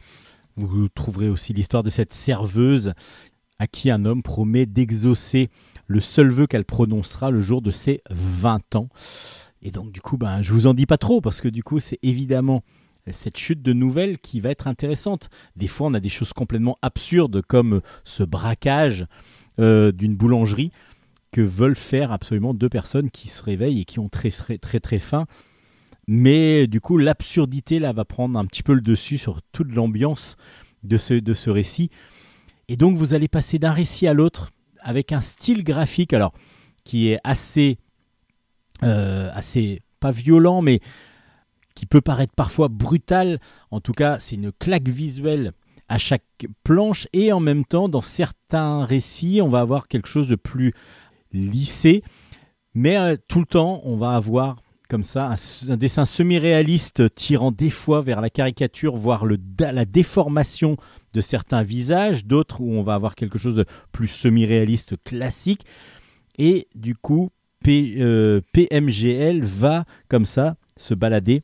Vous trouverez aussi l'histoire de cette serveuse à qui un homme promet d'exaucer le seul vœu qu'elle prononcera le jour de ses 20 ans. Et donc, du coup, ben, je vous en dis pas trop, parce que du coup, c'est évidemment cette chute de nouvelles qui va être intéressante. Des fois, on a des choses complètement absurdes comme ce braquage euh, d'une boulangerie que veulent faire absolument deux personnes qui se réveillent et qui ont très très très, très faim. Mais du coup, l'absurdité là va prendre un petit peu le dessus sur toute l'ambiance de ce, de ce récit. Et donc, vous allez passer d'un récit à l'autre avec un style graphique alors qui est assez, euh, assez pas violent, mais qui peut paraître parfois brutal. En tout cas, c'est une claque visuelle à chaque planche et en même temps, dans certains récits, on va avoir quelque chose de plus lissé. Mais euh, tout le temps, on va avoir comme ça un, dessin semi-réaliste tirant des fois vers la caricature, voire le, la déformation de certains visages, d'autres où on va avoir quelque chose de plus semi-réaliste classique. Et du coup, P- euh, PMGL va comme ça se balader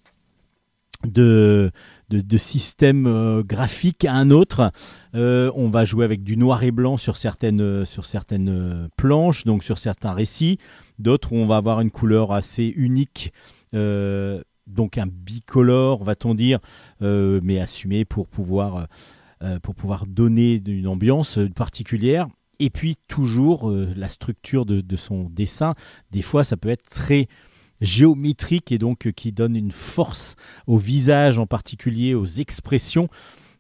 de, de, de système euh, graphique à un autre. Euh, on va jouer avec du noir et blanc sur certaines, sur certaines planches, donc sur certains récits. D'autres où on va avoir une couleur assez unique, donc un bicolore, va-t-on dire, mais assumé pour pouvoir, pour pouvoir donner une ambiance particulière. Et puis toujours euh, la structure de, son dessin. Des fois, ça peut être très géométrique et donc euh, qui donne une force au visage en particulier, aux expressions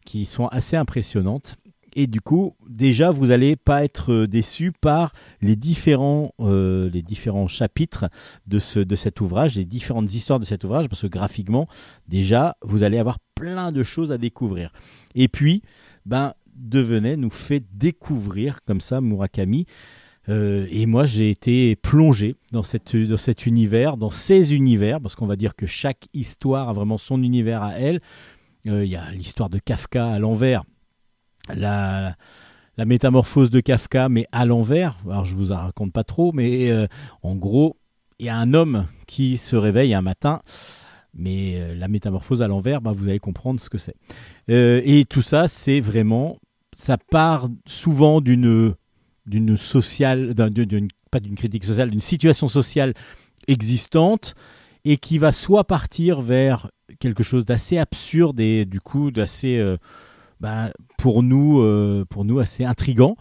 qui sont assez impressionnantes. Et du coup, déjà, vous n'allez pas être euh, déçu par les différents, euh, les différents chapitres de, ce, de cet ouvrage, les différentes histoires de cet ouvrage, parce que graphiquement, déjà, vous allez avoir plein de choses à découvrir. Et puis, ben, Devenait nous fait découvrir comme ça Murakami. Euh, et moi, j'ai été plongé dans, cette, dans cet univers, dans ces univers, parce qu'on va dire que chaque histoire a vraiment son univers à elle. Il y a l'histoire de Kafka à l'envers, la, métamorphose de Kafka, mais à l'envers. Alors, je vous en raconte pas trop, mais euh, en gros, il y a un homme qui se réveille un matin. Mais euh, la métamorphose à l'envers, bah, vous allez comprendre ce que c'est. Euh, et tout ça, c'est vraiment, ça part souvent d'une d'une sociale, d'un- d'une- d'une- pas d'une critique sociale, d'une situation sociale existante et qui va soit partir vers quelque chose d'assez absurde et du coup d'assez, ben, pour nous, euh, pour nous assez intrigant,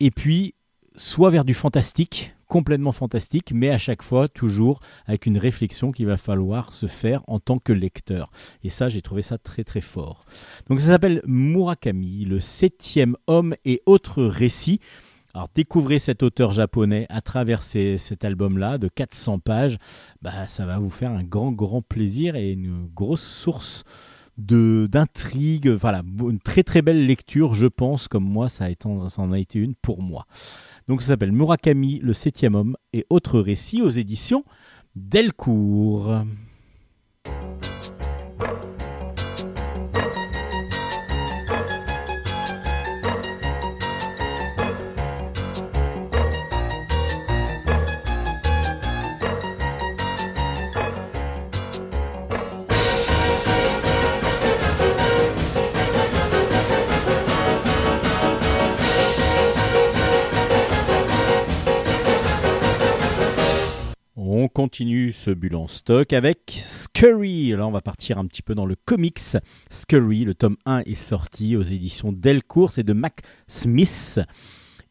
et puis soit vers du fantastique, complètement fantastique, mais à chaque fois toujours avec une réflexion qu'il va falloir se faire en tant que lecteur. Et ça, j'ai trouvé ça très très fort. Donc ça s'appelle Murakami, le septième homme et autres récits. Alors découvrez cet auteur japonais à travers cet album-là de 400 pages. Bah, ça va vous faire un grand grand plaisir et une grosse source d'intrigue. Voilà, une très très belle lecture, je pense, comme moi, ça, a été, ça en a été une pour moi. Donc ça s'appelle Murakami, le septième homme et autres récits aux éditions Delcourt. On continue ce bulle en stock avec Scurry. Là, on va partir un petit peu dans le comics. Scurry, le tome 1 est sorti aux éditions Delcourt, c'est de Mac Smith.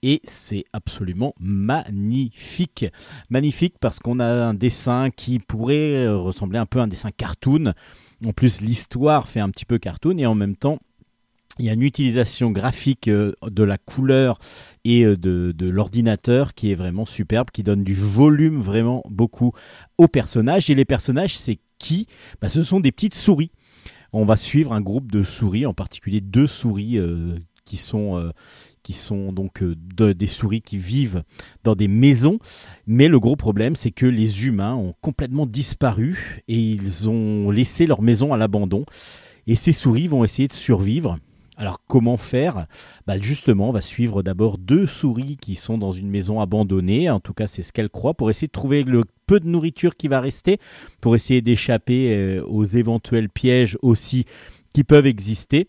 Et c'est absolument magnifique. Magnifique parce qu'on a un dessin qui pourrait ressembler un peu à un dessin cartoon. En plus, l'histoire fait un petit peu cartoon et en même temps, il y a une utilisation graphique euh, de la couleur et euh, de, l'ordinateur qui est vraiment superbe, qui donne du volume vraiment beaucoup aux personnages. Et les personnages, c'est qui? Bah, Ce sont des petites souris. On va suivre un groupe de souris, en particulier deux souris euh, qui sont... qui sont donc de- des souris qui vivent dans des maisons. Mais le gros problème, c'est que les humains ont complètement disparu et ils ont laissé leur maison à l'abandon. Et ces souris vont essayer de survivre. Alors comment faire? Bah Justement, on va suivre d'abord deux souris qui sont dans une maison abandonnée, en tout cas c'est ce qu'elles croient, pour essayer de trouver le peu de nourriture qui va rester, pour essayer d'échapper euh, aux éventuels pièges aussi qui peuvent exister.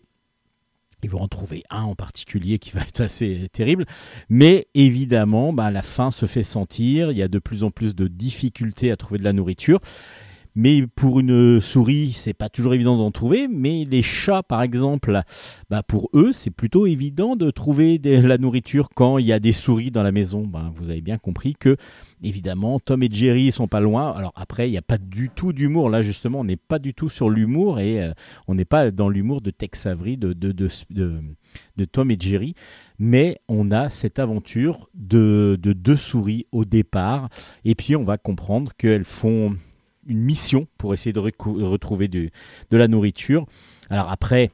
Ils vont en trouver un en particulier qui va être assez terrible. Mais évidemment, bah, la faim se fait sentir. Il y a de plus en plus de difficultés à trouver de la nourriture. Mais pour une souris, c'est pas toujours évident d'en trouver. Mais les chats, par exemple, bah, pour eux, c'est plutôt évident de trouver de la nourriture quand il y a des souris dans la maison. Bah, vous avez bien compris que, évidemment, Tom et Jerry sont pas loin. Alors après, il n'y a pas du tout d'humour. Là, justement, on n'est pas du tout sur l'humour et euh, on n'est pas dans l'humour de Tex Avery, de, de, de, de, de Tom et Jerry. Mais on a cette aventure de, de deux souris au départ. Et puis, on va comprendre qu'elles font une mission pour essayer de retrouver de la nourriture. Alors après,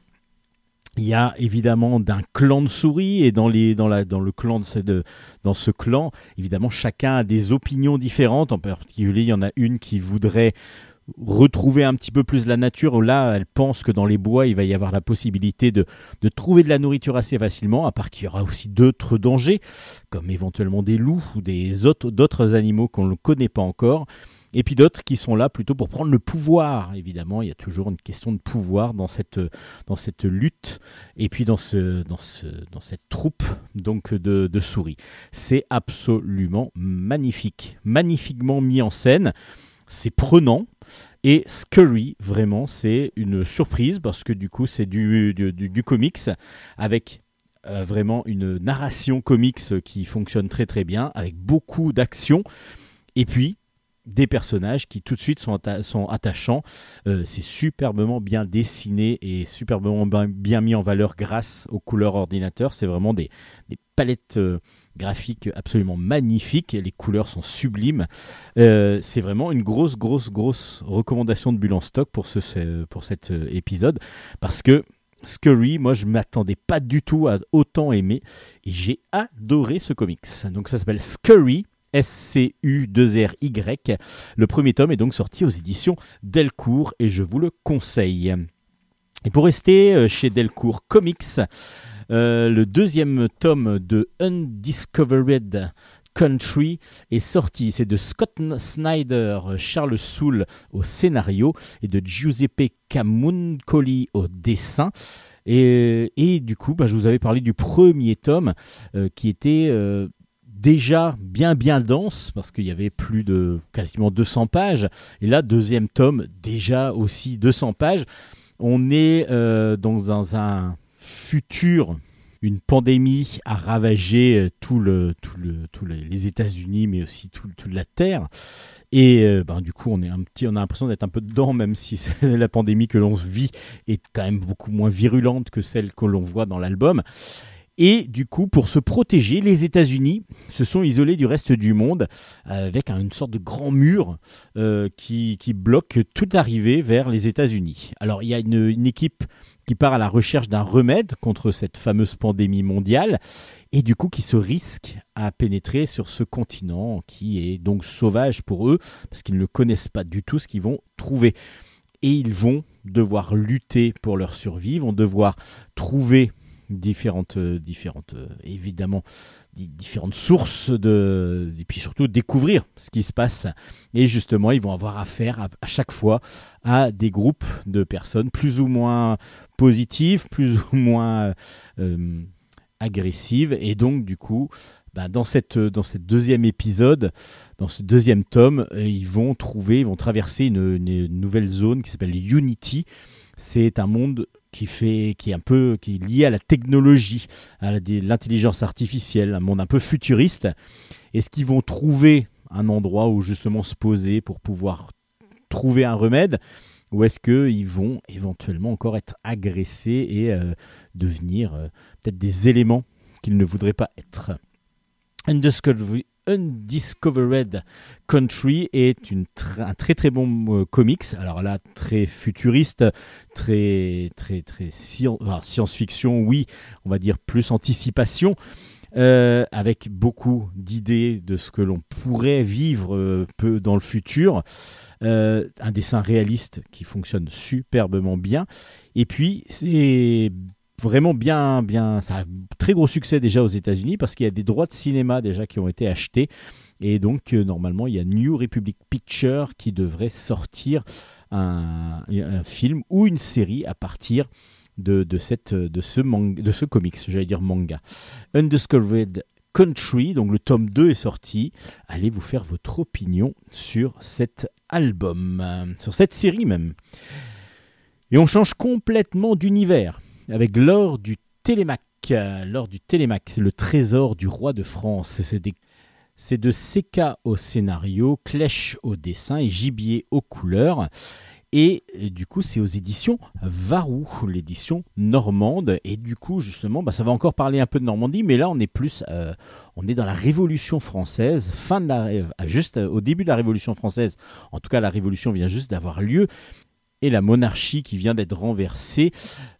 il y a évidemment d'un clan de souris et dans, le clan ce- clan, évidemment, chacun a des opinions différentes. En particulier, il y en a une qui voudrait retrouver un petit peu plus la nature. Là, elle pense que dans les bois, il va y avoir la possibilité de, trouver de la nourriture assez facilement, à part qu'il y aura aussi d'autres dangers, comme éventuellement des loups ou d'autres animaux qu'on ne connaît pas encore. Et puis d'autres qui sont là plutôt pour prendre le pouvoir. Évidemment, il y a toujours une question de pouvoir dans cette, dans cette lutte et puis dans, ce, dans, ce, dans cette troupe donc de, souris. C'est absolument magnifique, magnifiquement mis en scène. C'est prenant. Et Scurry, vraiment, c'est une surprise parce que du coup, c'est du- du comics avec euh, vraiment une narration comics qui fonctionne très très bien, avec beaucoup d'action. Et puis, des personnages qui tout de suite sont, atta- sont attachants. Euh, c'est superbement bien dessiné et superbement bien, mis en valeur grâce aux couleurs ordinateur. C'est vraiment des, palettes euh, graphiques absolument magnifiques. Les couleurs sont sublimes. Euh, c'est vraiment une grosse, grosse, grosse recommandation de Bulle en stock pour, ce, pour cet épisode. Parce que Scurry, moi je m'attendais pas du tout à autant aimer. Et j'ai adoré ce comics. Donc ça s'appelle Scurry. S-C-U-2-R-Y. Le premier tome est donc sorti aux éditions Delcourt et je vous le conseille. Et pour rester euh, chez Delcourt Comics, euh, le deuxième tome de Undiscovered Country est sorti. C'est de Scott Snyder, Charles Soule au scénario et de Giuseppe Camuncoli au dessin. Et, du coup, bah, je vous avais parlé du premier tome euh, qui était déjà bien bien dense parce qu'il y avait plus de quasiment 200 pages. Et là, deuxième tome, déjà aussi 200 pages. On est euh, dans un, futur une pandémie a ravagé euh, tout le, tout le, les, États-Unis, mais aussi tout- toute la Terre. Et euh, ben, du coup, on, est un petit, on a l'impression d'être un peu dedans, même si la pandémie que l'on vit est quand même beaucoup moins virulente que celle que l'on voit dans l'album. Et du coup, pour se protéger, les États-Unis se sont isolés du reste du monde avec un- une sorte de grand mur euh, qui, qui bloque toute arrivée vers les États-Unis. Alors, il y a une, une équipe qui part à la recherche d'un remède contre cette fameuse pandémie mondiale et du coup qui se risque à pénétrer sur ce continent qui est donc sauvage pour eux parce qu'ils ne connaissent pas du tout ce qu'ils vont trouver. Et ils vont devoir lutter pour leur survie, vont devoir trouver différentes, euh, différentes euh, évidemment, di- différentes sources de, et puis surtout découvrir ce qui se passe. Et justement, ils vont avoir affaire à, chaque fois à des groupes de personnes plus ou moins positives, plus ou moins euh, agressives. Et donc, du coup, bah, dans, cette, dans cette deuxième épisode, dans ce deuxième tome, ils vont trouver, ils vont traverser une nouvelle zone qui s'appelle Unity. C'est un monde qui fait, qui est un peu, qui est lié à la technologie, à l'intelligence artificielle, un monde un peu futuriste. Est-ce qu'ils vont trouver un endroit où justement se poser pour pouvoir trouver un remède ou est-ce qu'ils vont éventuellement encore être agressés et euh, devenir euh, peut-être des éléments qu'ils ne voudraient pas être? Undiscovered, Undiscovered Country est un très très bon euh, comics. Alors là, très futuriste, très très très science-fiction, oui, on va dire plus anticipation. euh, avec beaucoup d'idées de ce que l'on pourrait vivre euh, peu dans le futur. Un dessin réaliste qui fonctionne superbement bien. Et puis, c'est vraiment bien, bien. Très gros succès déjà aux États-Unis parce qu'il y a des droits de cinéma déjà qui ont été achetés. Et donc, euh, normalement, il y a New Republic Pictures qui devrait sortir un, film ou une série à partir de, de, cette, de, ce, manga, de ce comics, j'allais dire manga. Undiscovered Country, donc le tome 2 est sorti. Allez vous faire votre opinion sur cet album, sur cette série même. Et on change complètement d'univers avec l'or du Télémac. Euh, L'or du Télémac, c'est le trésor du roi de France. C'est de Seka au scénario, Clèche au dessin et Gibier aux couleurs. Et du coup, c'est aux éditions Varou, l'édition normande. Et du coup, justement, bah, ça va encore parler un peu de Normandie, mais là, on est plus, euh, on est dans la Révolution française, fin de la, euh, juste au début de la Révolution française. En tout cas, la Révolution vient juste d'avoir lieu. La monarchie qui vient d'être renversée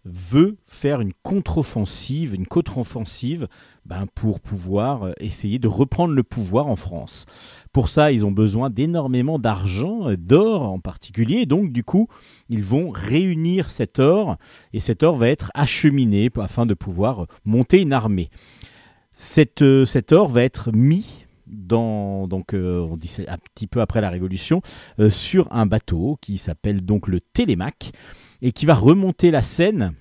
veut faire une contre-offensive, une contre-offensive ben, pour pouvoir euh, essayer de reprendre le pouvoir en France. Pour ça, ils ont besoin d'énormément d'argent, euh, d'or en particulier. Donc, du coup, ils vont réunir cet or et cet or va être acheminé afin de pouvoir monter une armée. Euh, cet or va être mis donc euh, on dit un petit peu après la Révolution, euh, sur un bateau qui s'appelle donc le Télémac et qui va remonter la Seine.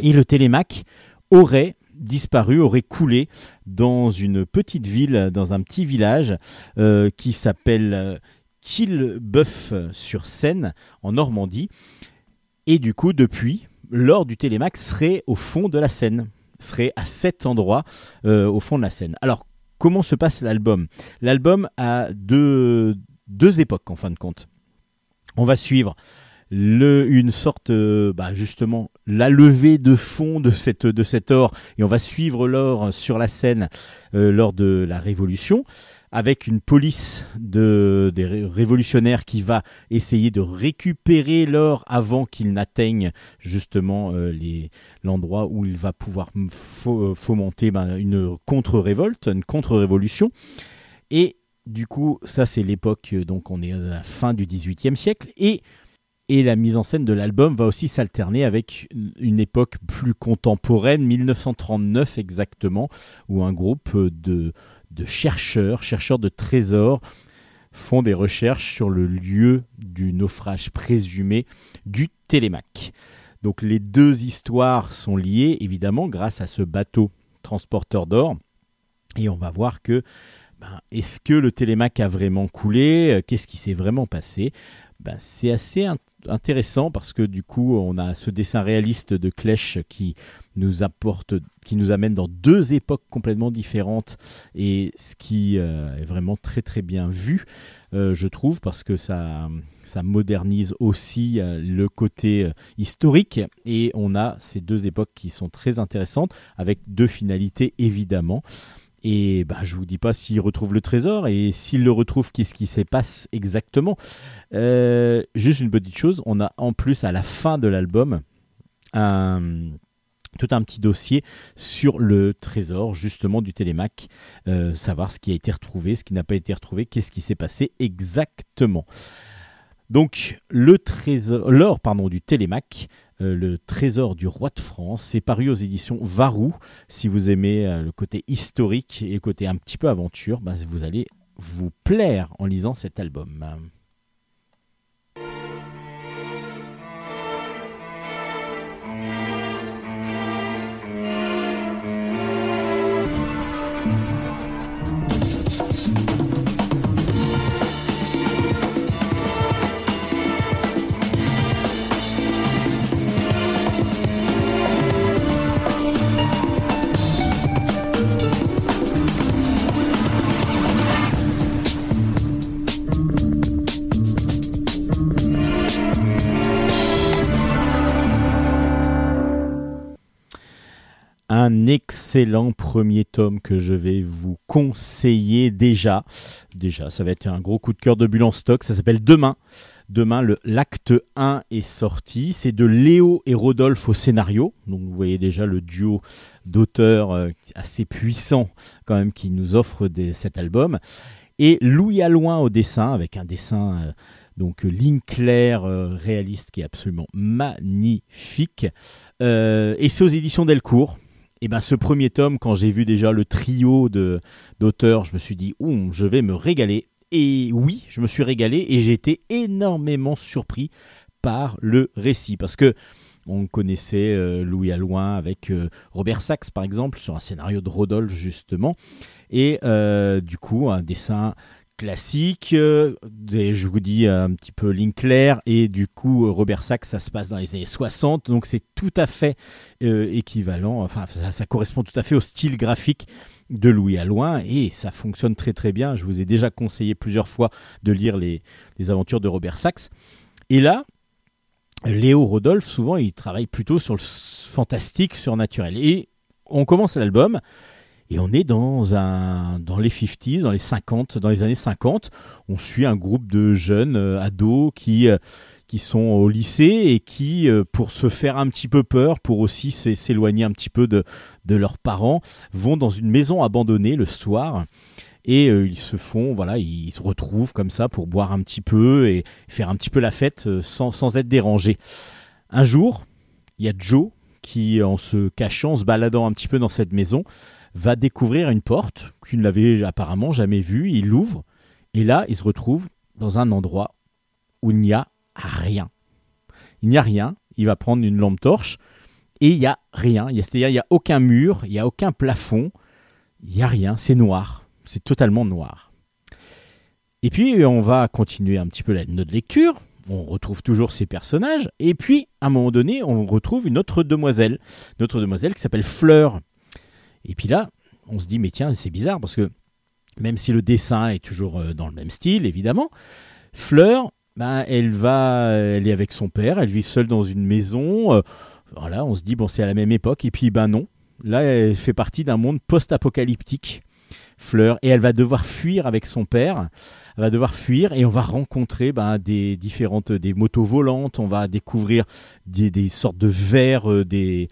Et le Télémac aurait disparu, aurait coulé dans une petite ville, dans un petit village euh, qui s'appelle euh, Quillebeuf-sur-Seine, en Normandie. Et du coup, depuis, l'or du Télémac serait au fond de la Seine, serait à cet endroit au fond de la Seine. Alors, comment se passe l'album L'album a deux, époques en fin de compte. On va suivre une sorte, euh, bah, justement, la levée de fond de cet or, et on va suivre l'or sur la scène euh, lors de la Révolution, avec une police de, des ré- révolutionnaires qui va essayer de récupérer l'or avant qu'il n'atteigne justement euh, l'endroit où il va pouvoir euh, fomenter ben, une contre-révolte, une contre-révolution. Et du coup, ça c'est l'époque, euh, donc on est à la fin du XVIIIe siècle, et, et la mise en scène de l'album va aussi s'alterner avec une époque plus contemporaine, 1939 exactement, où un groupe de, de chercheurs, chercheurs de trésors, font des recherches sur le lieu du naufrage présumé du Télémac. Donc les deux histoires sont liées évidemment grâce à ce bateau transporteur d'or. Et on va voir que ben, est-ce que le Télémac a vraiment coulé? Euh, Qu'est-ce qui s'est vraiment passé? Ben, C'est assez int- intéressant parce que du coup on a ce dessin réaliste de Clèche qui nous apporte, qui nous amène dans deux époques complètement différentes et ce qui euh, est vraiment très très bien vu, euh, je trouve, parce que ça, ça modernise aussi euh, le côté historique et on a ces deux époques qui sont très intéressantes avec deux finalités évidemment. Et bah, je vous dis pas s'il retrouve le trésor et s'il le retrouve, qu'est-ce qui se passe exactement. Juste une petite chose, on a en plus à la fin de l'album un, tout un petit dossier sur le trésor justement du Télémac, euh, savoir ce qui a été retrouvé, ce qui n'a pas été retrouvé, qu'est-ce qui s'est passé exactement. Donc le trésor, l'or pardon du Télémac, euh, le trésor du roi de France, c'est paru aux éditions Varou. Si vous aimez euh, le côté historique et le côté un petit peu aventure, bah, vous allez vous plaire en lisant cet album. Excellent premier tome que je vais vous conseiller déjà. Déjà, ça va être un gros coup de cœur de bulle en stock. Ça s'appelle Demain. Demain, l'acte 1 est sorti. C'est de Léo et Rodolphe au scénario. Donc vous voyez déjà le duo d'auteurs euh, assez puissant quand même qui nous offre cet album. Et Louis Alloin au dessin avec un dessin euh, donc ligne euh, réaliste qui est absolument magnifique. Et c'est aux éditions Delcourt. Et ben ce premier tome, quand j'ai vu déjà le trio d'auteurs, je me suis dit, ouh, je vais me régaler. Et oui, je me suis régalé et j'ai été énormément surpris par le récit. Parce que on connaissait euh, Louis Alloin avec euh, Robert Sachs, par exemple, sur un scénario de Rodolphe, justement. Et euh, du coup, un dessin classique, euh, je vous dis un petit peu claire, et du coup, euh, Robert Sachs, ça se passe dans les années 60, donc c'est tout à fait euh, équivalent, enfin, ça, correspond tout à fait au style graphique de Louis Alloin, et ça fonctionne très très bien. Je vous ai déjà conseillé plusieurs fois de lire les, les aventures de Robert Sachs. Et là, Léo Rodolphe, souvent, il travaille plutôt sur le fantastique, surnaturel. Et on commence l'album, et on est dans, les 50s, dans les 50, dans les années 50. On suit un groupe de jeunes euh, ados qui, euh, qui sont au lycée et qui, euh, pour se faire un petit peu peur, pour aussi s'é- s'éloigner un petit peu de, de leurs parents, vont dans une maison abandonnée le soir. Et ils se font, voilà, ils se retrouvent comme ça pour boire un petit peu et faire un petit peu la fête sans, sans être dérangés. Un jour, il y a Joe qui, en se cachant, en se baladant un petit peu dans cette maison, va découvrir une porte qu'il n'avait apparemment jamais vue. Il l'ouvre et là, il se retrouve dans un endroit où il n'y a rien. Il n'y a rien. Il va prendre une lampe torche et il n'y a rien. C'est-à-dire, il n'y a aucun mur, il n'y a aucun plafond, il n'y a rien. C'est noir. C'est totalement noir. Et puis, on va continuer un petit peu notre lecture. On retrouve toujours ces personnages. Et puis, à un moment donné, on retrouve une autre demoiselle. Une autre demoiselle qui s'appelle Fleur. Et puis là, on se dit, mais tiens, c'est bizarre parce que même si le dessin est toujours euh, dans le même style, évidemment, Fleur, ben, elle va, elle est avec son père, elle vit seule dans une maison. euh, voilà, on se dit, bon, c'est à la même époque. Et puis, ben non. Là, elle fait partie d'un monde post-apocalyptique, Fleur, et elle va devoir fuir avec son père. Elle va devoir fuir et on va rencontrer ben, des différentes des motos volantes. On va découvrir des, des sortes de vers, euh, des,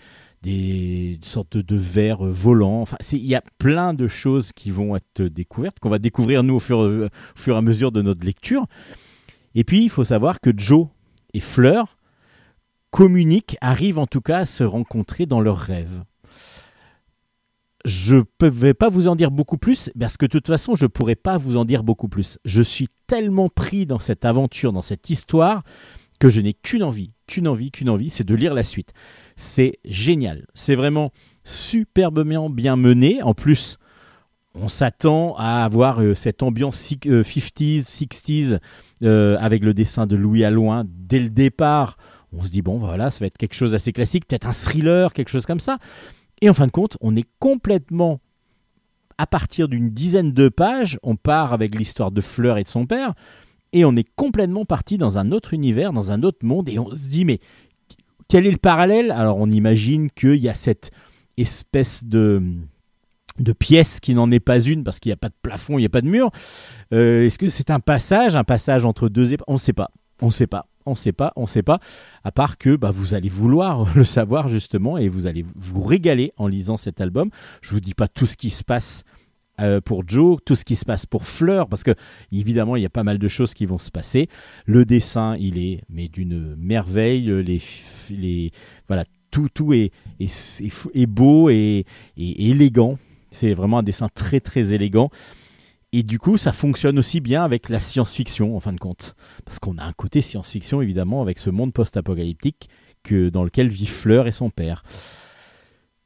des sortes de, vers euh, volants. Il y a plein de choses qui vont être découvertes, qu'on va découvrir nous au fur, au fur et à mesure de notre lecture. Et puis, il faut savoir que Joe et Fleur communiquent, arrivent en tout cas à se rencontrer dans leurs rêves. Je ne vais pas vous en dire beaucoup plus parce que de toute façon, je ne pourrais pas vous en dire beaucoup plus. Je suis tellement pris dans cette aventure, dans cette histoire, que je n'ai qu'une envie, qu'une envie, qu'une envie, c'est de lire la suite. C'est génial. C'est vraiment superbement bien mené. En plus, on s'attend à avoir euh, cette ambiance si- euh, 50s, 60s euh, avec le dessin de Louis Alloin dès le départ. On se dit, bon, voilà, ça va être quelque chose d'assez classique, peut-être un thriller, quelque chose comme ça. Et en fin de compte, on est complètement, à partir d'une dizaine de pages, on part avec l'histoire de Fleur et de son père, et on est complètement parti dans un autre univers, dans un autre monde, et on se dit, mais quel est le parallèle? Alors on imagine qu'il y a cette espèce de, de pièce qui n'en est pas une, parce qu'il n'y a pas de plafond, il n'y a pas de mur. Euh, Est-ce que c'est un passage, un passage entre deux époques On ne sait pas, on ne sait pas. On ne sait pas, on ne sait pas, à part que bah, vous allez vouloir le savoir justement et vous allez vous régaler en lisant cet album. Je vous dis pas tout ce qui se passe euh, pour Joe, tout ce qui se passe pour Fleur, parce que évidemment il y a pas mal de choses qui vont se passer. Le dessin, il est mais d'une merveille. Les, les voilà, tout tout est est, beau et élégant. C'est vraiment un dessin très très élégant. Et du coup, ça fonctionne aussi bien avec la science-fiction, en fin de compte. Parce qu'on a un côté science-fiction, évidemment, avec ce monde post-apocalyptique que, dans lequel vivent Fleur et son père.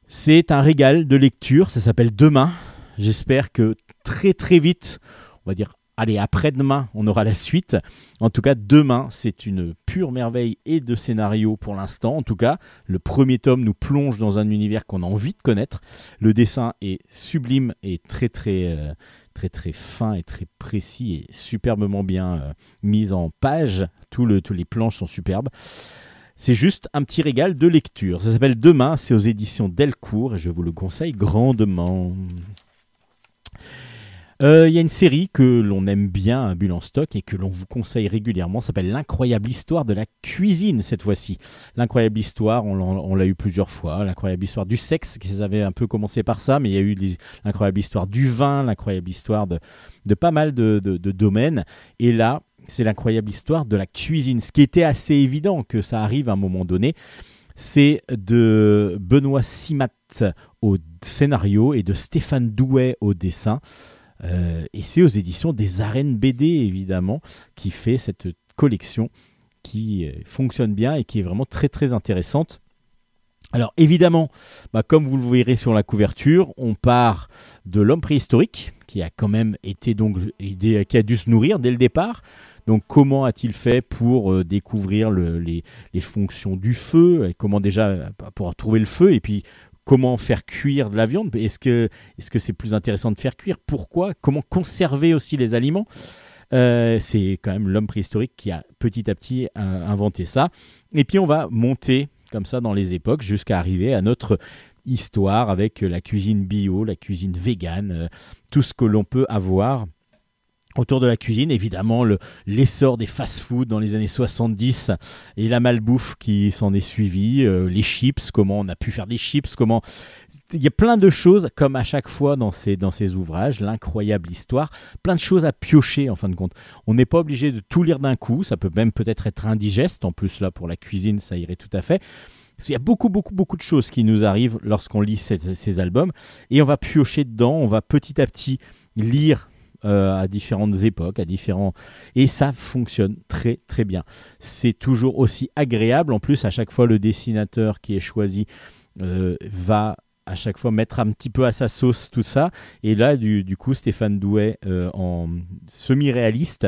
C'est un régal de lecture, ça s'appelle Demain. J'espère que très très vite, on va dire, allez, après-demain, on aura la suite. En tout cas, demain, c'est une pure merveille et de scénario pour l'instant. En tout cas, le premier tome nous plonge dans un univers qu'on a envie de connaître. Le dessin est sublime et très très euh, très très fin et très précis et superbement bien euh, mis en page. Tout tous les planches sont superbes. C'est juste un petit régal de lecture. Ça s'appelle Demain, c'est aux éditions Delcourt et je vous le conseille grandement. Euh, Il y a une série que l'on aime bien à Bulle en stock et que l'on vous conseille régulièrement. S'appelle L'incroyable histoire de la cuisine cette fois-ci. L'incroyable histoire, on l'a- eu plusieurs fois. L'incroyable histoire du sexe, qui avait un peu commencé par ça, mais il y a eu l'incroyable histoire du vin, l'incroyable histoire de, pas mal de, de- de domaines. Et là, c'est l'incroyable histoire de la cuisine. Ce qui était assez évident que ça arrive à un moment donné, c'est de Benoît Simat au scénario et de Stéphane Douet au dessin. Euh, et c'est aux éditions des Arènes BD, évidemment, qui fait cette collection qui euh, fonctionne bien et qui est vraiment très très intéressante. Alors évidemment, bah, comme vous le verrez sur la couverture, on part de l'homme préhistorique, qui a quand même été donc qui a dû se nourrir dès le départ. Donc comment a-t-il fait pour euh, découvrir le- les, les fonctions du feu et comment déjà pour trouver le feu et puis comment faire cuire de la viande Est-ce que est-ce c'est plus intéressant de faire cuire? Pourquoi? Comment conserver aussi les aliments? Euh, C'est quand même l'homme préhistorique qui a petit à petit euh, inventé ça. Et puis on va monter comme ça dans les époques jusqu'à arriver à notre histoire avec la cuisine bio, la cuisine végane, euh, tout ce que l'on peut avoir autour de la cuisine. Évidemment, le- l'essor des fast-food dans les années 70 et la malbouffe qui s'en est suivie, euh, les chips, comment on a pu faire des chips, comment... Il y a plein de choses, comme à chaque fois dans ces, ouvrages, l'incroyable histoire, plein de choses à piocher en fin de compte. On n'est pas obligé de tout lire d'un coup, ça peut même peut-être être indigeste, en plus là pour la cuisine ça irait tout à fait. Qu'il y a beaucoup, beaucoup, beaucoup de choses qui nous arrivent lorsqu'on lit ces albums, et on va piocher dedans, on va petit à petit lire euh, à différentes époques, à différents et ça fonctionne très très bien. C'est toujours aussi agréable. En plus, à chaque fois, le dessinateur qui est choisi euh, va à chaque fois mettre un petit peu à sa sauce tout ça. Et là, du, coup, Stéphane Douet, euh, en semi-réaliste,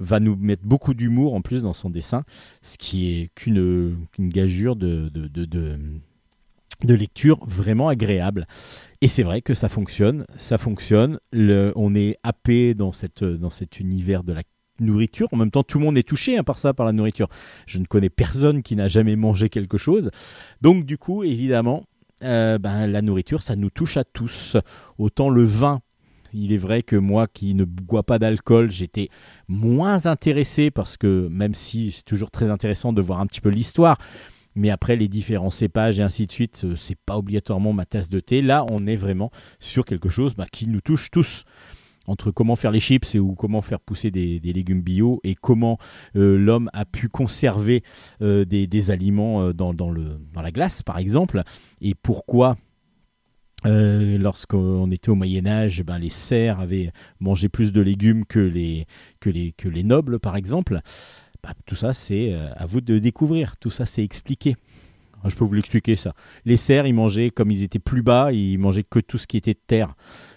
va nous mettre beaucoup d'humour en plus dans son dessin, ce qui est qu'une gageure de, de lecture vraiment agréable. Et c'est vrai que ça fonctionne, ça fonctionne. On est happé dans, cette, dans cet univers de la nourriture. En même temps, tout le monde est touché hein, par ça, par la nourriture. Je ne connais personne qui n'a jamais mangé quelque chose. Donc, du coup, évidemment, euh, ben, la nourriture, ça nous touche à tous. Autant le vin. Il est vrai que moi qui ne bois pas d'alcool, j'étais moins intéressé parce que même si c'est toujours très intéressant de voir un petit peu l'histoire, mais après les différents cépages et ainsi de suite, euh, c'est pas obligatoirement ma tasse de thé. Là, on est vraiment sur quelque chose bah, qui nous touche tous. Entre comment faire les chips et ou comment faire pousser des, légumes bio et comment euh, l'homme a pu conserver euh, des, aliments dans, la glace, par exemple, et pourquoi lorsqu'on était au Moyen Âge, ben, les serfs avaient mangé plus de légumes que les nobles, par exemple. Bah, tout ça, c'est euh, à vous de découvrir. Tout ça, c'est expliqué. Je peux vous l'expliquer ça. Les cerfs, ils mangeaient comme ils étaient plus bas, ils mangeaient que tout ce qui était de terre.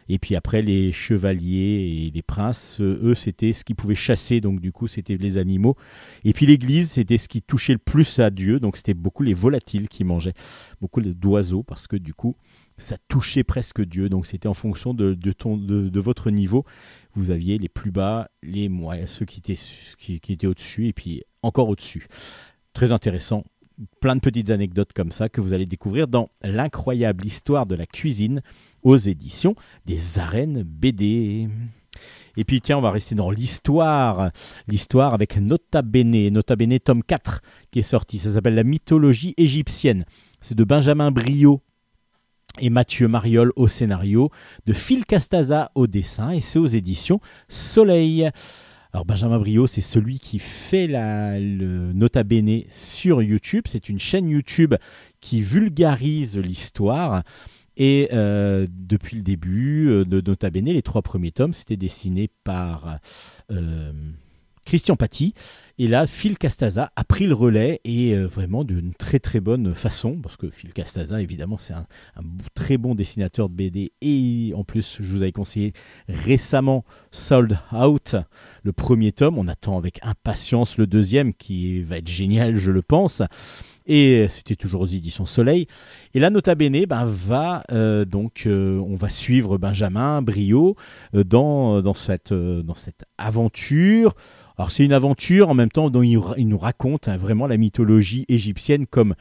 Et puis après, les chevaliers et les princes, euh, eux, c'était ce qu'ils pouvaient chasser, donc du coup, c'était les animaux. Et puis l'église, c'était ce qui touchait le plus à Dieu, donc c'était beaucoup les volatiles qui mangeaient, beaucoup d'oiseaux, parce que du coup, ça touchait presque Dieu. Donc c'était en fonction de, de, ton, de, de votre niveau. Vous aviez les plus bas, les moyens, ceux qui étaient, qui, qui étaient au-dessus, et puis encore au-dessus. Très intéressant. Plein de petites anecdotes comme ça que vous allez découvrir dans l'incroyable histoire de la cuisine aux éditions des arènes BD. Et puis tiens, on va rester dans l'histoire. L'histoire avec Nota Bene, Nota Bene tome 4 qui est sorti. Ça s'appelle La mythologie égyptienne. C'est de Benjamin Brio et Mathieu Mariol au scénario, de Phil Castaza au dessin, et c'est aux éditions Soleil. Alors Benjamin Brio, c'est celui qui fait la, Nota Bene sur YouTube. C'est une chaîne YouTube qui vulgarise l'histoire. Et euh, depuis le début euh, de Nota Bene, les trois premiers tomes, c'était dessiné par euh, Christian Paty. Et là, Phil Castaza a pris le relais et euh, vraiment d'une très très bonne façon, parce que Phil Castaza, évidemment, c'est un, très bon dessinateur de BD. Et en plus, je vous avais conseillé récemment Sold Out, le premier tome. On attend avec impatience le deuxième, qui va être génial, je le pense. Et c'était toujours aux éditions Soleil. Et là, Nota Bene ben, va euh, donc, euh, on va suivre Benjamin Brio euh, dans, euh, dans cette aventure Alors c'est une aventure en même temps dont il, nous raconte hein, vraiment la mythologie égyptienne comme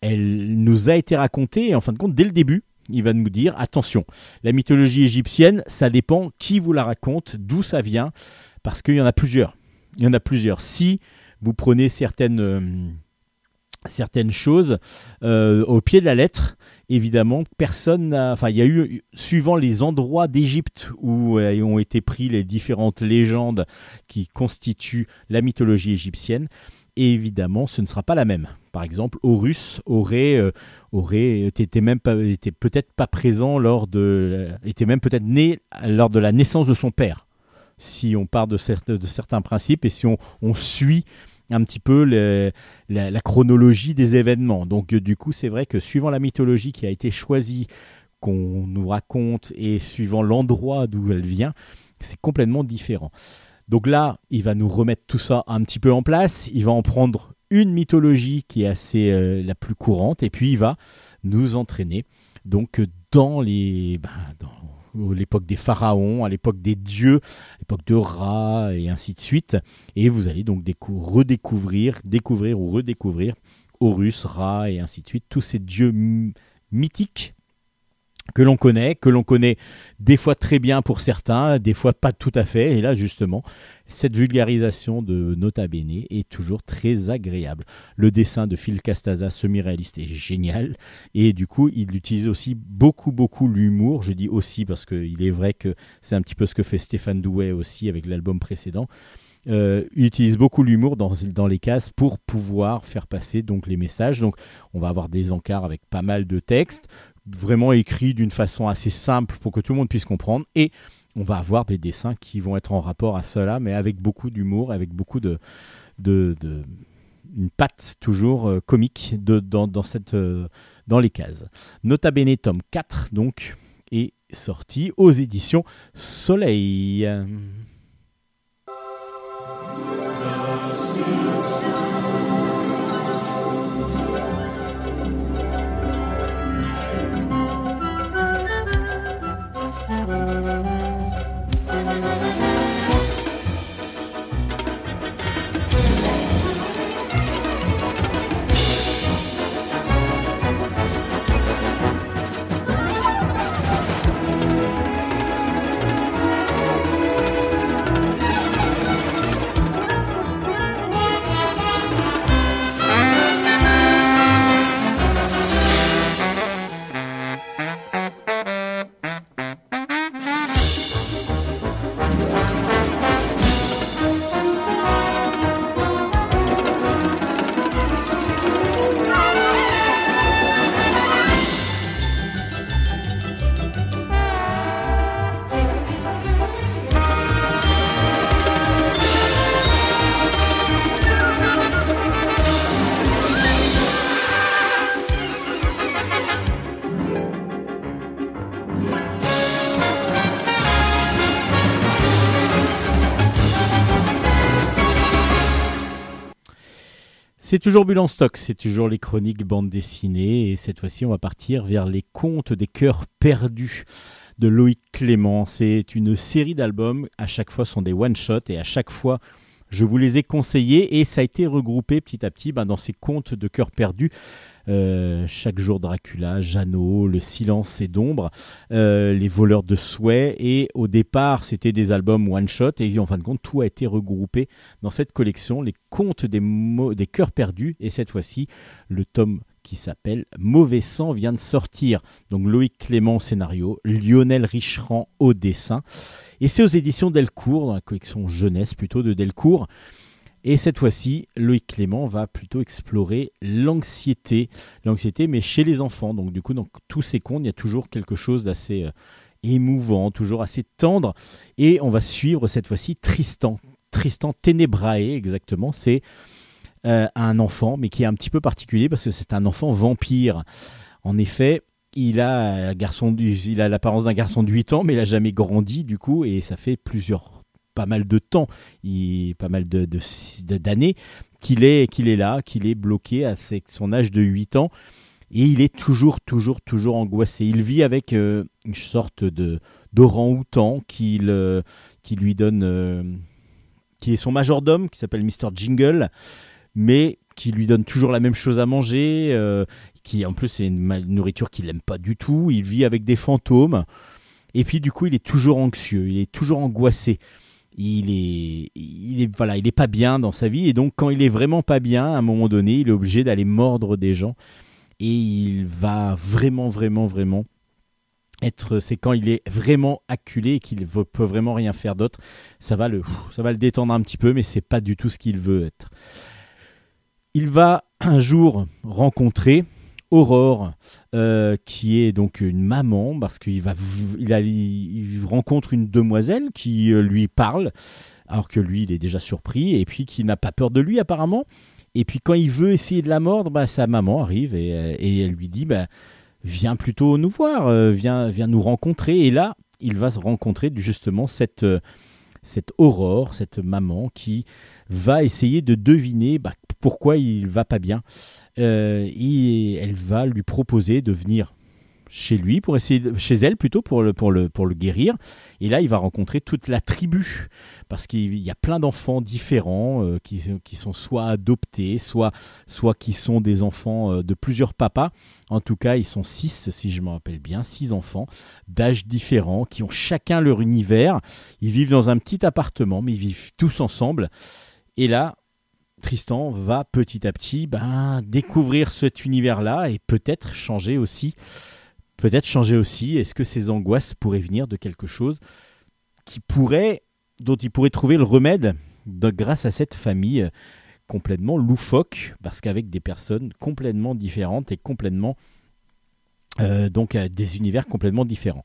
elle nous a été racontée. Et en fin de compte, dès le début, il va nous dire attention, la mythologie égyptienne, ça dépend qui vous la raconte, d'où ça vient, parce qu'il y en a plusieurs. Il y en a plusieurs. Si vous prenez certaines, euh, certaines choses euh, au pied de la lettre, évidemment, personne n'a. Enfin, il y a eu, suivant les endroits d'Égypte où euh, ont été pris les différentes légendes qui constituent la mythologie égyptienne, évidemment, ce ne sera pas la même. Par exemple, Horus aurait, euh, aurait été même pas, était peut-être pas présent lors de, était même peut-être né lors de la naissance de son père. Si on part de, de certains principes et si on suit un petit peu la, chronologie des événements. Donc euh, du coup, c'est vrai que suivant la mythologie qui a été choisie, qu'on nous raconte, et suivant l'endroit d'où elle vient, c'est complètement différent. Donc là, il va nous remettre tout ça un petit peu en place. Il va en prendre une mythologie qui est assez euh, la plus courante, et puis il va nous entraîner donc euh, dans les ben, l'époque des pharaons, à l'époque des dieux, à l'époque de Ra et ainsi de suite. Et vous allez donc décou- redécouvrir, découvrir ou redécouvrir Horus, Ra et ainsi de suite, tous ces dieux mythiques que l'on connaît, que l'on connaît des fois très bien pour certains, des fois pas tout à fait. Et là, justement, cette vulgarisation de Nota Bene est toujours très agréable. Le dessin de Phil Castaza, semi-réaliste, est génial. Et du coup, il utilise aussi beaucoup, beaucoup l'humour. Je dis aussi parce qu'il est vrai que c'est un petit peu ce que fait Stéphane Douet aussi avec l'album précédent. Euh, il utilise beaucoup l'humour dans, dans les cases pour pouvoir faire passer donc les messages. Donc, on va avoir des encarts avec pas mal de textes, vraiment écrits d'une façon assez simple pour que tout le monde puisse comprendre. Et on va avoir des dessins qui vont être en rapport à cela, mais avec beaucoup d'humour, avec beaucoup de, de, de- une patte toujours euh, comique de, dans, dans, cette, euh, dans les cases. Nota Bene tome 4 donc est sorti aux éditions Soleil. C'est toujours Bulle en stock, c'est toujours les chroniques bande dessinée et cette fois-ci on va partir vers les contes des cœurs perdus de Loïc Clément. C'est une série d'albums, à chaque fois sont des one-shots et à chaque fois je vous les ai conseillés et ça a été regroupé petit à petit ben, dans ces contes de cœurs perdus. Euh, chaque jour Dracula, Jeannot, Le silence et d'ombre, euh, Les voleurs de souhaits. Et au départ c'était des albums one-shot. Et en fin de compte tout a été regroupé dans cette collection, les contes des, des cœurs perdus, et cette fois-ci, le tome qui s'appelle Mauvais sang vient de sortir. Donc Loïc Clément au scénario, Lionel Richerand au dessin, et c'est aux éditions Delcourt, dans la collection jeunesse plutôt de Delcourt. Et cette fois-ci, Loïc Clément va plutôt explorer l'anxiété, l'anxiété, mais chez les enfants. Donc du coup, dans tous ces contes, il y a toujours quelque chose d'assez euh, émouvant, toujours assez tendre. Et on va suivre cette fois-ci Tristan, Tristan Ténébrae, exactement. C'est euh, un enfant, mais qui est un petit peu particulier parce que c'est un enfant vampire. En effet, il a, un garçon il a l'apparence d'un garçon de 8 ans, mais il n'a jamais grandi, du coup, et ça fait plusieurs, pas mal de temps, pas mal de, d'années qu'il est, qu'il est là, qu'il est bloqué à son âge de 8 ans. Et il est toujours, toujours, toujours angoissé. Il vit avec euh, une sorte de d'orang-outan qui, le- qui lui donne, euh, qui est son majordome, qui s'appelle Mr. Jingle, mais qui lui donne toujours la même chose à manger, euh, qui en plus c'est une nourriture qu'il n'aime pas du tout. Il vit avec des fantômes, et puis du coup il est toujours anxieux, il est toujours angoissé. Il est, il est, voilà, il est pas bien dans sa vie, et donc quand il est vraiment pas bien, à un moment donné, il est obligé d'aller mordre des gens, et il va vraiment, vraiment, vraiment être, c'est quand il est vraiment acculé et qu'il veut- peut vraiment rien faire d'autre, ça va le, ça va le détendre un petit peu, mais c'est pas du tout ce qu'il veut être. Il va un jour rencontrer Aurore, euh, qui est donc une maman, parce qu'il va, il, rencontre une demoiselle qui euh, lui parle, alors que lui, il est déjà surpris, et puis qui n'a pas peur de lui apparemment. Et puis quand il veut essayer de la mordre, bah, sa maman arrive et, euh, elle lui dit, bah, viens plutôt nous voir, viens, viens nous rencontrer. Et là, il va se rencontrer justement cette, cette Aurore, cette maman qui va essayer de deviner bah, pourquoi il va pas bien. Euh, et elle va lui proposer de venir chez lui pour essayer de- chez elle plutôt pour le pour le pour le guérir. Et là il va rencontrer toute la tribu parce qu'il y a plein d'enfants différents euh, qui, qui sont soit adoptés soit soit qui sont des enfants euh, de plusieurs papas. En tout cas ils sont six si je me rappelle bien six enfants d'âges différents qui ont chacun leur univers. Ils vivent dans un petit appartement mais ils vivent tous ensemble. Et là Tristan va petit à petit ben, découvrir cet univers-là et peut-être changer aussi. Peut-être changer aussi. Est-ce que ces angoisses pourraient venir de quelque chose qui pourrait, dont il pourrait trouver le remède de- grâce à cette famille euh, complètement loufoque, parce qu'avec des personnes complètement différentes et complètement euh, donc euh, des univers complètement différents.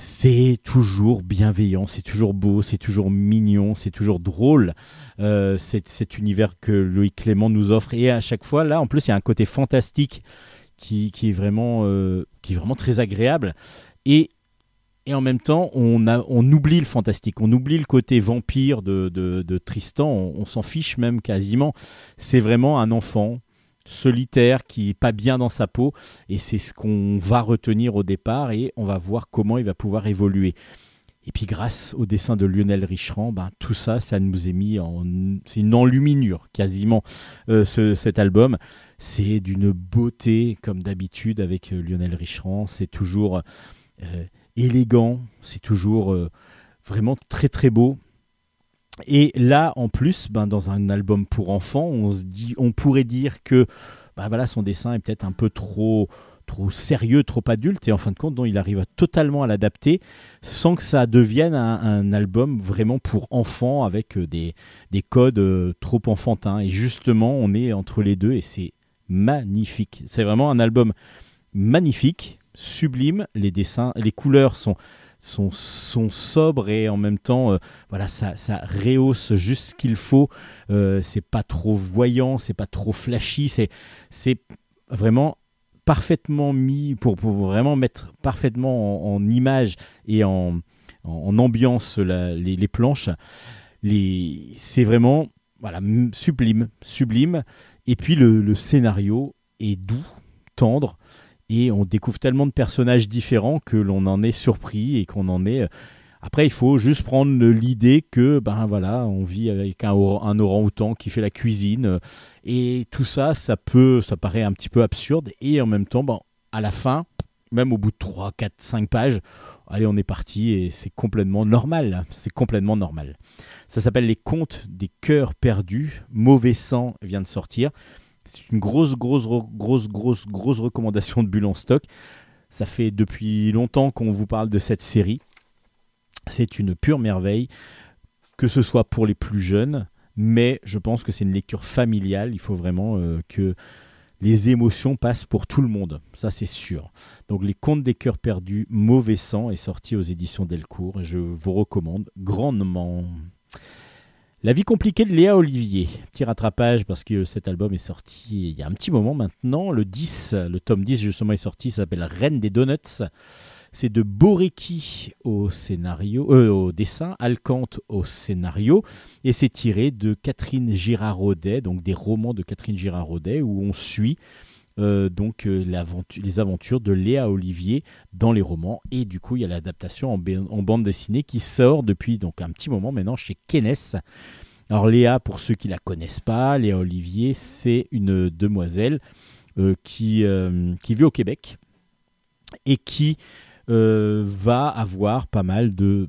C'est toujours bienveillant, c'est toujours beau, c'est toujours mignon, c'est toujours drôle. Euh, cet, univers que Loïc Clément nous offre. Et à chaque fois, là, en plus, il y a un côté fantastique qui, est, vraiment, euh, qui est vraiment très agréable. Et, et en même temps, on, on oublie le fantastique, on oublie le côté vampire de, de, Tristan, on s'en fiche même quasiment. C'est vraiment un enfant solitaire qui est pas bien dans sa peau et c'est ce qu'on va retenir au départ et on va voir comment il va pouvoir évoluer. Et puis grâce au dessin de Lionel Richerand, ben, tout ça, ça nous est mis en... C'est une enluminure quasiment, euh, ce- cet album. C'est d'une beauté comme d'habitude avec euh, Lionel Richerand. C'est toujours euh, élégant, c'est toujours vraiment très très beau. Et là, en plus, ben, dans un album pour enfants, on, pourrait dire que ben, son dessin est peut-être un peu trop, trop sérieux, trop adulte. Et en fin de compte, non, il arrive totalement à l'adapter sans que ça devienne un, album vraiment pour enfants avec euh, des, des codes euh, trop enfantins. Et justement, on est entre les deux et c'est magnifique. C'est vraiment un album magnifique, sublime. Les dessins, les couleurs sont, sont, sont sobres et en même temps, euh, voilà, ça, ça rehausse juste ce qu'il faut. Euh, c'est pas trop voyant, c'est pas trop flashy, c'est, c'est vraiment parfaitement mis pour, pour vraiment mettre parfaitement en, image et en, en, ambiance les, les planches. Les, c'est vraiment voilà, sublime, sublime. Et puis le, le scénario est doux, tendre, et on découvre tellement de personnages différents que l'on en est surpris et qu'on en est. euh, Après, il faut juste prendre l'idée que, ben voilà, on vit avec un orang-outan qui fait la cuisine, euh, et tout ça, ça peut, ça paraît un petit peu absurde, et en même temps, ben, à la fin, même au bout de 3, 4, 5 pages, allez, on est parti, et c'est complètement normal, c'est complètement normal. Ça s'appelle Les Contes des Cœurs Perdus. Mauvais sang vient de sortir. C'est une grosse, grosse, grosse, grosse, grosse recommandation de Bulle en stock. Ça fait depuis longtemps qu'on vous parle de cette série. C'est une pure merveille, que ce soit pour les plus jeunes, mais je pense que c'est une lecture familiale. Il faut vraiment euh, que les émotions passent pour tout le monde. Ça, c'est sûr. Donc, Les Contes des Cœurs Perdus, Mauvais sang est sorti aux éditions Delcourt et je vous recommande grandement. La vie compliquée de Léa Olivier. Petit rattrapage parce que cet album est sorti il y a un petit moment maintenant. Le 10, le tome 10 justement est sorti, s'appelle Reine des Donuts. C'est de Boreki au scénario, euh, au dessin, Alcante au scénario, et c'est tiré de Catherine Girard-Rodet, donc des romans de Catherine Girard-Rodet, où on suit euh, donc euh, les aventures de Léa Olivier dans les romans. Et du coup, il y a l'adaptation en, ba- en bande dessinée qui sort depuis un petit moment maintenant chez Kenes. Alors Léa, pour ceux qui la connaissent pas, Léa Olivier, c'est une demoiselle euh, qui, qui vit au Québec et qui va avoir pas mal de,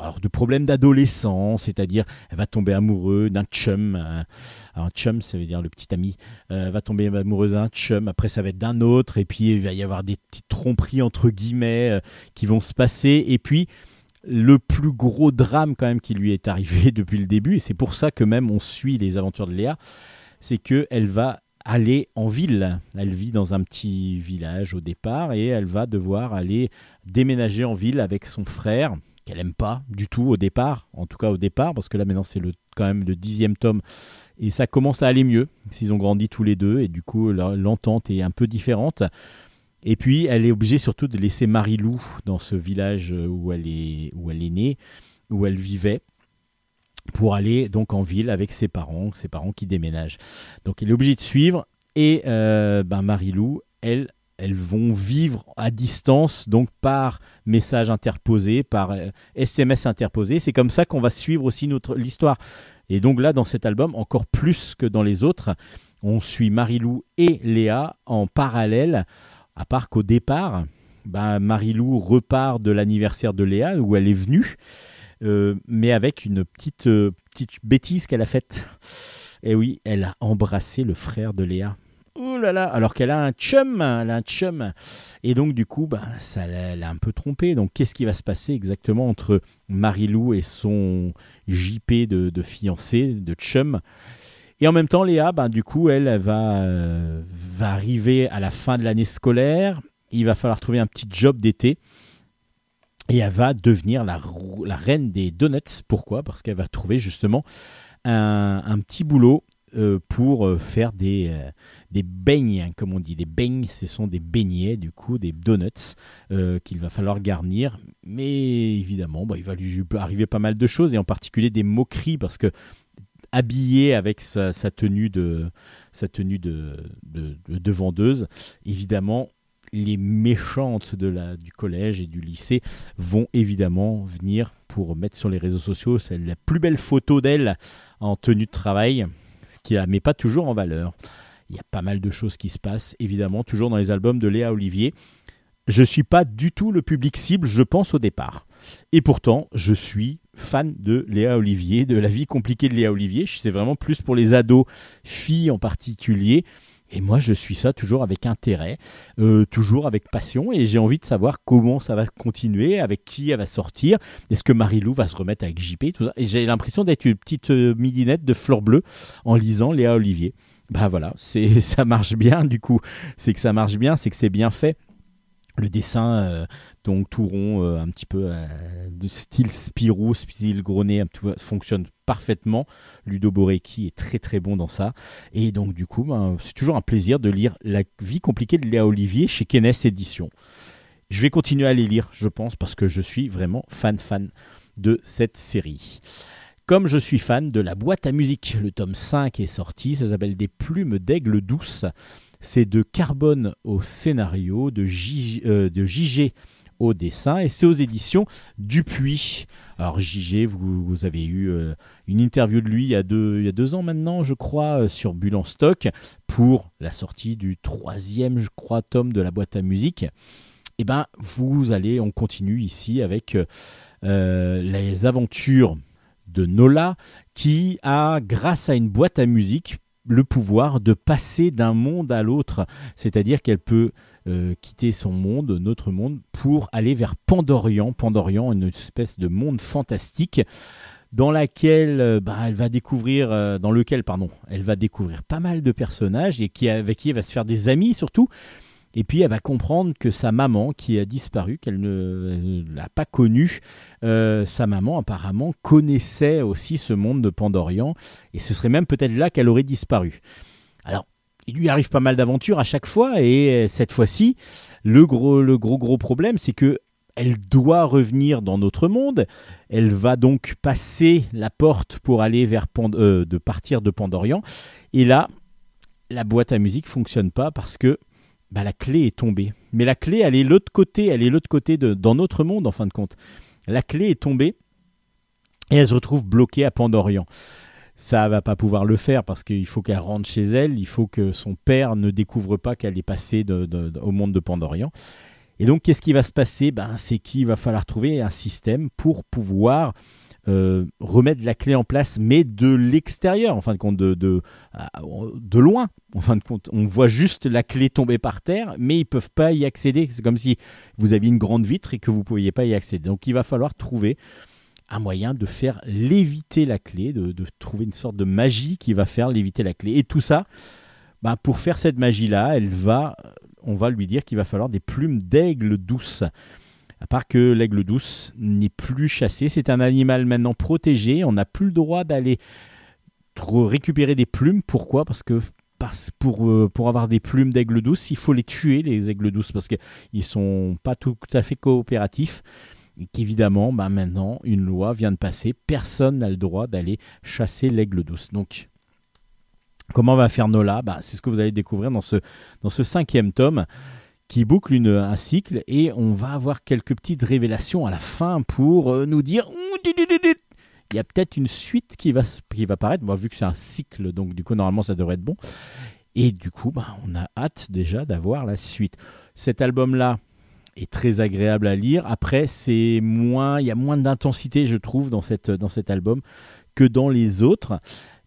alors, de problèmes d'adolescence, c'est-à-dire elle va tomber amoureuse d'un chum. euh, un chum, ça veut dire le petit ami. Euh, elle va tomber amoureuse d'un chum, après ça va être d'un autre, et puis il va y avoir des petites tromperies entre guillemets euh, qui vont se passer, et puis le plus gros drame quand même qui lui est arrivé depuis le début, et c'est pour ça que même on suit les aventures de Léa, c'est que elle va aller en ville. Elle vit dans un petit village au départ et elle va devoir aller déménager en ville avec son frère qu'elle aime pas du tout au départ, en tout cas au départ, parce que là maintenant c'est le, quand même le dixième tome et ça commence à aller mieux s'ils ont grandi tous les deux et du coup l'entente est un peu différente. Et puis elle est obligée surtout de laisser Marie-Lou dans ce village où elle est, où elle est née, où elle vivait pour aller donc en ville avec ses parents, ses parents qui déménagent. Donc elle est obligée de suivre et euh, ben Marie-Lou, elle, elles vont vivre à distance, donc par message interposé, par euh, SMS interposé. C'est comme ça qu'on va suivre aussi notre l'histoire. Et donc là, dans cet album, encore plus que dans les autres, on suit Marie-Lou et Léa en parallèle, à part qu'au départ, ben, Marie-Lou repart de l'anniversaire de Léa, où elle est venue, euh, mais avec une petite, euh, petite bêtise qu'elle a faite. Et oui, elle a embrassé le frère de Léa. Oh là là, alors qu'elle a un chum, elle a un chum. Et donc du coup, bah, ça l'a un peu trompé. Donc qu'est-ce qui va se passer exactement entre Marie-Lou et son JP de, de fiancé, de chum? Et en même temps, Léa, bah, du coup, elle, euh, va arriver à la fin de l'année scolaire. Il va falloir trouver un petit job d'été. Et elle va devenir la, reine des donuts. Pourquoi? Parce qu'elle va trouver justement un, petit boulot euh, pour euh, faire des, des beignes, comme on dit. Des beignes, ce sont des beignets, du coup, des donuts euh, qu'il va falloir garnir. Mais évidemment, bah, il va lui arriver pas mal de choses, et en particulier des moqueries, parce que habillée avec sa, tenue de sa tenue de, de, de- de vendeuse, évidemment, les méchantes de la, du collège et du lycée vont évidemment venir pour mettre sur les réseaux sociaux la plus belle photo d'elle en tenue de travail, ce qui la met pas toujours en valeur. Il y a pas mal de choses qui se passent, évidemment, toujours dans les albums de Léa Olivier. Je suis pas du tout le public cible, je pense au départ. Et pourtant, je suis fan de Léa Olivier, de la vie compliquée de Léa Olivier. C'est vraiment plus pour les ados, filles en particulier. Et moi, je suis ça toujours avec intérêt, euh, toujours avec passion, et j'ai envie de savoir comment ça va continuer, avec qui elle va sortir. Est-ce que Marie-Lou va se remettre avec JP, j'ai l'impression d'être une petite euh, midinette de fleur bleue en lisant Léa Olivier. Bah voilà, c'est ça marche bien du coup. C'est que ça marche bien, c'est que c'est bien fait. Le dessin, euh, donc tout rond, euh, un petit peu euh, de style Spirou, style Grenet, fonctionne parfaitement. Ludo Borecki est très très bon dans ça. Et donc du coup, ben, c'est toujours un plaisir de lire La vie compliquée de Léa Olivier chez Kenes Éditions. Je vais continuer à les lire, je pense, parce que je suis vraiment fan fan de cette série. Comme je suis fan de la boîte à musique, le tome 5 est sorti, ça s'appelle Des plumes d'aigle douce. C'est de Carbone au scénario, de, J- euh, JG au dessin, et c'est aux éditions Dupuis. Alors JG, vous, avez eu euh, une interview de lui il y, a deux, ans maintenant, je crois, euh, sur Bulle stock, pour la sortie du troisième, tome de la boîte à musique. Et ben, vous allez, on continue ici avec les aventures de Nola, qui a, grâce à une boîte à musique, le pouvoir de passer d'un monde à l'autre. C'est-à-dire qu'elle peut euh, quitter son monde, notre monde, pour aller vers Pandorian. Pandorian, une espèce de monde fantastique dans laquelle euh, bah, elle va découvrir, euh, dans lequel pardon, elle va découvrir pas mal de personnages et qui avec qui elle va se faire des amis surtout. Et puis elle va comprendre que sa maman, qui a disparu, qu'elle ne l'a pas connue, euh, sa maman apparemment connaissait aussi ce monde de Pandorian, et ce serait même peut-être là qu'elle aurait disparu. Alors, il lui arrive pas mal d'aventures à chaque fois, et euh, cette fois-ci, le gros, le gros gros problème, c'est que elle doit revenir dans notre monde. Elle va donc passer la porte pour aller vers euh, de partir de Pandorian. Et là, la boîte à musique fonctionne pas parce que bah, la clé est tombée. Mais la clé, elle est l'autre côté, elle est l'autre côté de dans notre monde en fin de compte. La clé est tombée et elle se retrouve bloquée à Pandorian. Ça va pas pouvoir le faire parce qu'il faut qu'elle rentre chez elle, il faut que son père ne découvre pas qu'elle est passée au monde de Pandorian. Et donc, qu'est-ce qui va se passer? Ben, C'est qu'il va falloir trouver un système pour pouvoir euh, remettre la clé en place, mais de l'extérieur, en fin de compte, de, de, loin. En fin de compte, on voit juste la clé tomber par terre, mais ils peuvent pas y accéder. C'est comme si vous aviez une grande vitre et que vous ne pouviez pas y accéder. Donc, il va falloir trouver un moyen de faire léviter la clé, de, de trouver une sorte de magie qui va faire léviter la clé. Et tout ça, bah, pour faire cette magie-là, elle va, on va lui dire qu'il va falloir des plumes d'aigle douce. À part que l'aigle douce n'est plus chassé, c'est un animal maintenant protégé. On n'a plus le droit d'aller récupérer des plumes. Pourquoi? Parce que euh, pour avoir des plumes d'aigle douce, il faut les tuer, les aigles douces, parce qu'ils sont pas tout à fait coopératifs. Et qu'évidemment, bah maintenant, une loi vient de passer. Personne n'a le droit d'aller chasser l'aigle douce. Donc, comment va faire Nola? Bah, C'est ce que vous allez découvrir dans ce cinquième tome qui boucle un cycle et on va avoir quelques petites révélations à la fin pour euh, nous dire il y a peut-être une suite qui va, qui va apparaître, Bon, vu que c'est un cycle, donc du coup normalement ça devrait être bon. Et du coup, bah, on a hâte déjà d'avoir la suite. Cet album-là est très agréable à lire. Après, c'est moins, il y a moins d'intensité, je trouve, dans, cette, dans cet album que dans les autres.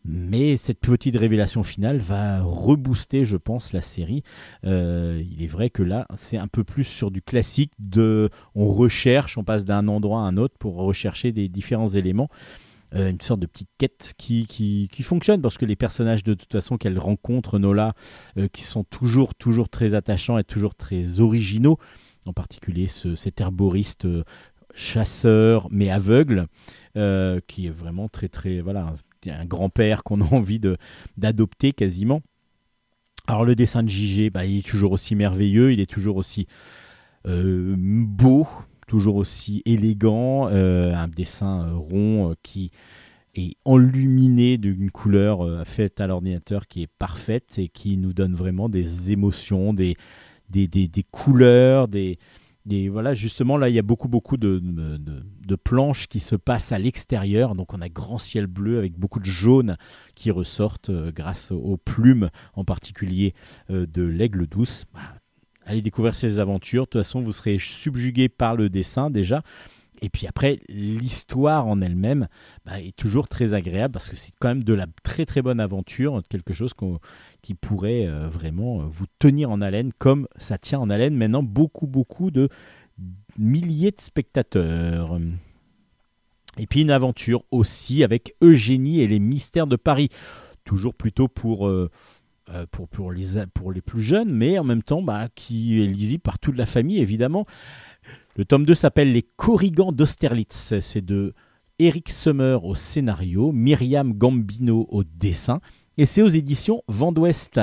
Mais cette petite révélation finale va rebooster, je pense, la série. Euh, il est vrai que là, c'est un peu plus sur du classique. De, on recherche, on passe d'un endroit à un autre pour rechercher des différents éléments. Euh, une sorte de petite quête qui, qui, fonctionne parce que les personnages de toute façon qu'elle rencontre, Nola, euh, qui sont toujours, toujours très attachants et toujours très originaux, en particulier ce, cet herboriste chasseur mais aveugle, qui est vraiment très, très, voilà, un, grand-père qu'on a envie d'adopter quasiment. Alors le dessin de JG, bah, il est toujours aussi merveilleux, il est toujours aussi euh, beau, toujours aussi élégant, euh, un dessin euh, rond qui est enluminé d'une couleur faite à l'ordinateur qui est parfaite et qui nous donne vraiment des émotions, des, des, des, des couleurs, des, des voilà justement là il y a beaucoup beaucoup de planches qui se passent à l'extérieur. Donc on a grand ciel bleu avec beaucoup de jaune qui ressortent euh, grâce aux plumes en particulier euh, de l'aigle douce. Bah, allez découvrir ces aventures. De toute façon vous serez subjugué par le dessin déjà et puis après l'histoire en elle-même bah, est toujours très agréable parce que c'est quand même de la très très bonne aventure quelque chose qui pourrait euh, vraiment euh, vous tenir en haleine comme ça tient en haleine maintenant beaucoup beaucoup de milliers de spectateurs. Et puis une aventure aussi avec Eugénie et les mystères de Paris. Toujours plutôt pour, euh, pour, les, pour les plus jeunes, mais en même temps bah, qui est lisible par toute la famille évidemment. Le tome 2 s'appelle Les Corrigans d'Austerlitz. C'est de Eric Summer au scénario, Myriam Gambino au dessin. Et c'est aux éditions Vent d'Ouest.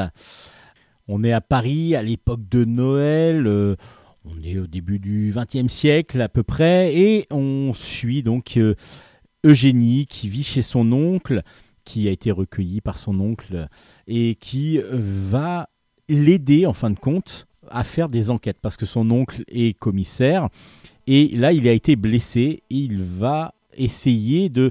On est à Paris à l'époque de Noël. euh, on est au début du XXe siècle à peu près. Et on suit donc euh, Eugénie qui vit chez son oncle, qui a été recueilli par son oncle et qui va l'aider en fin de compte à faire des enquêtes parce que son oncle est commissaire. Et là, il a été blessé et il va essayer de,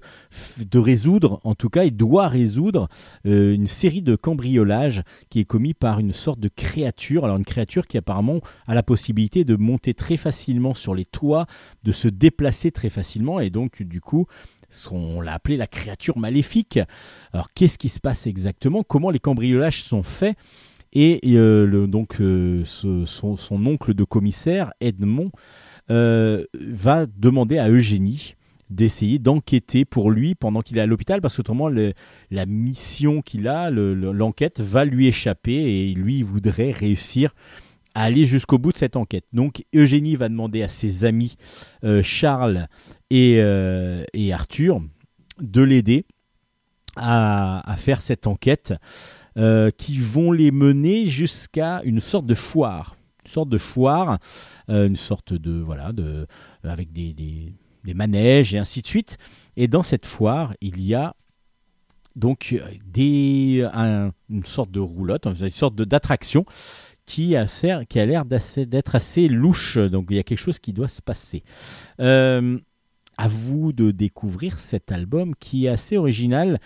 de résoudre, en tout cas, il doit résoudre euh, une série de cambriolages qui est commis par une sorte de créature. Alors une créature qui apparemment a la possibilité de monter très facilement sur les toits, de se déplacer très facilement et donc du coup on l'a appelé la créature maléfique. Alors qu'est-ce qui se passe exactement? Comment les cambriolages sont faits? Et euh, donc euh, son, oncle de commissaire, Edmond, euh, va demander à Eugénie d'essayer d'enquêter pour lui pendant qu'il est à l'hôpital parce qu'autrement la mission qu'il a, le- le- l'enquête va lui échapper et lui voudrait réussir à aller jusqu'au bout de cette enquête. Donc Eugénie va demander à ses amis Charles et, Arthur de l'aider à faire cette enquête euh, qui vont les mener jusqu'à une sorte de foire. Une sorte de foire, euh, une sorte de. Voilà, de, avec des, des, manèges et ainsi de suite. Et dans cette foire, il y a donc euh, des, un- une sorte de roulotte, une sorte d'attraction qui a, qui a l'air d'être assez louche. Donc il y a quelque chose qui doit se passer. Euh, à vous de découvrir cet album qui est assez original.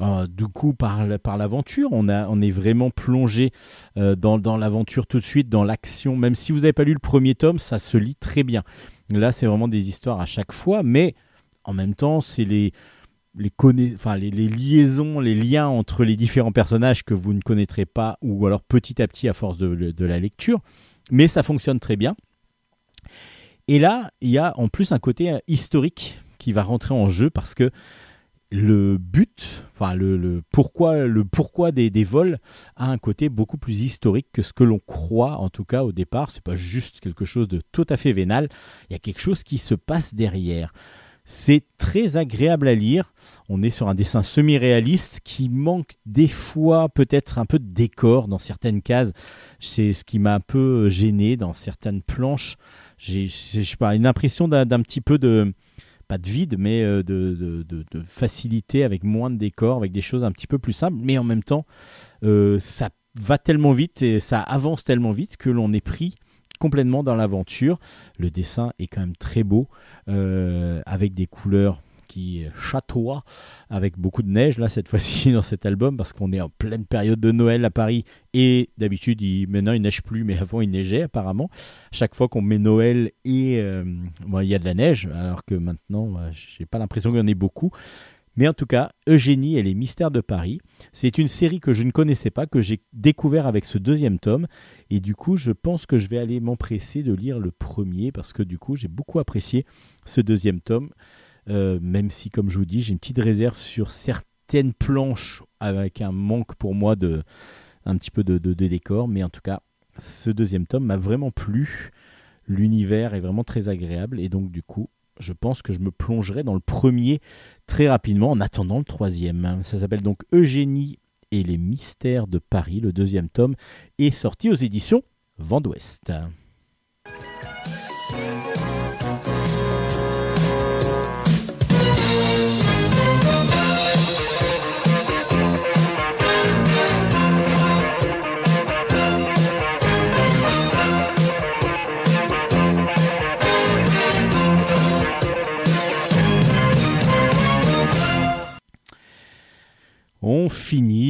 Euh, du coup, par, l'aventure, on, est vraiment plongé euh, dans, l'aventure tout de suite, dans l'action. Même si vous n'avez pas lu le premier tome, ça se lit très bien. Là, c'est vraiment des histoires à chaque fois, mais en même temps, c'est les, les, les, liaisons, les liens entre les différents personnages que vous ne connaîtrez pas, ou alors petit à petit à force de, de la lecture. Mais ça fonctionne très bien. Et là, il y a en plus un côté euh, historique qui va rentrer en jeu parce que le but, enfin le, pourquoi, le pourquoi des, vols a un côté beaucoup plus historique que ce que l'on croit, en tout cas au départ. C'est pas juste quelque chose de tout à fait vénal. Il y a quelque chose qui se passe derrière. C'est très agréable à lire. On est sur un dessin semi-réaliste qui manque des fois peut-être un peu de décor dans certaines cases. C'est ce qui m'a un peu gêné dans certaines planches. J'ai, je sais pas, une impression d'un petit peu de, pas de vide, mais euh, de, de- facilité avec moins de décor, avec des choses un petit peu plus simples. Mais en même temps, euh, ça va tellement vite et ça avance tellement vite que l'on est pris complètement dans l'aventure. Le dessin est quand même très beau, euh, avec des couleurs qui chatoient, avec beaucoup de neige là cette fois-ci dans cet album, parce qu'on est en pleine période de Noël à Paris et d'habitude il, maintenant il neige plus, mais avant il neigeait apparemment. Chaque fois qu'on met Noël et euh, il y a de la neige, alors que maintenant euh, j'ai pas l'impression qu'il y en ait beaucoup. Mais en tout cas, Eugénie et les mystères de Paris, c'est une série que je ne connaissais pas, que j'ai découvert avec ce deuxième tome. Et du coup, je pense que je vais aller m'empresser de lire le premier, parce que du coup, j'ai beaucoup apprécié ce deuxième tome. Euh, même si, comme je vous dis, j'ai une petite réserve sur certaines planches avec un manque pour moi de un petit peu de, décor. Mais en tout cas, ce deuxième tome m'a vraiment plu. L'univers est vraiment très agréable. Et donc, du coup, je pense que je me plongerai dans le premier très rapidement en attendant le troisième. Ça s'appelle donc Eugénie et les mystères de Paris. Le deuxième tome est sorti aux éditions Vent d'Ouest.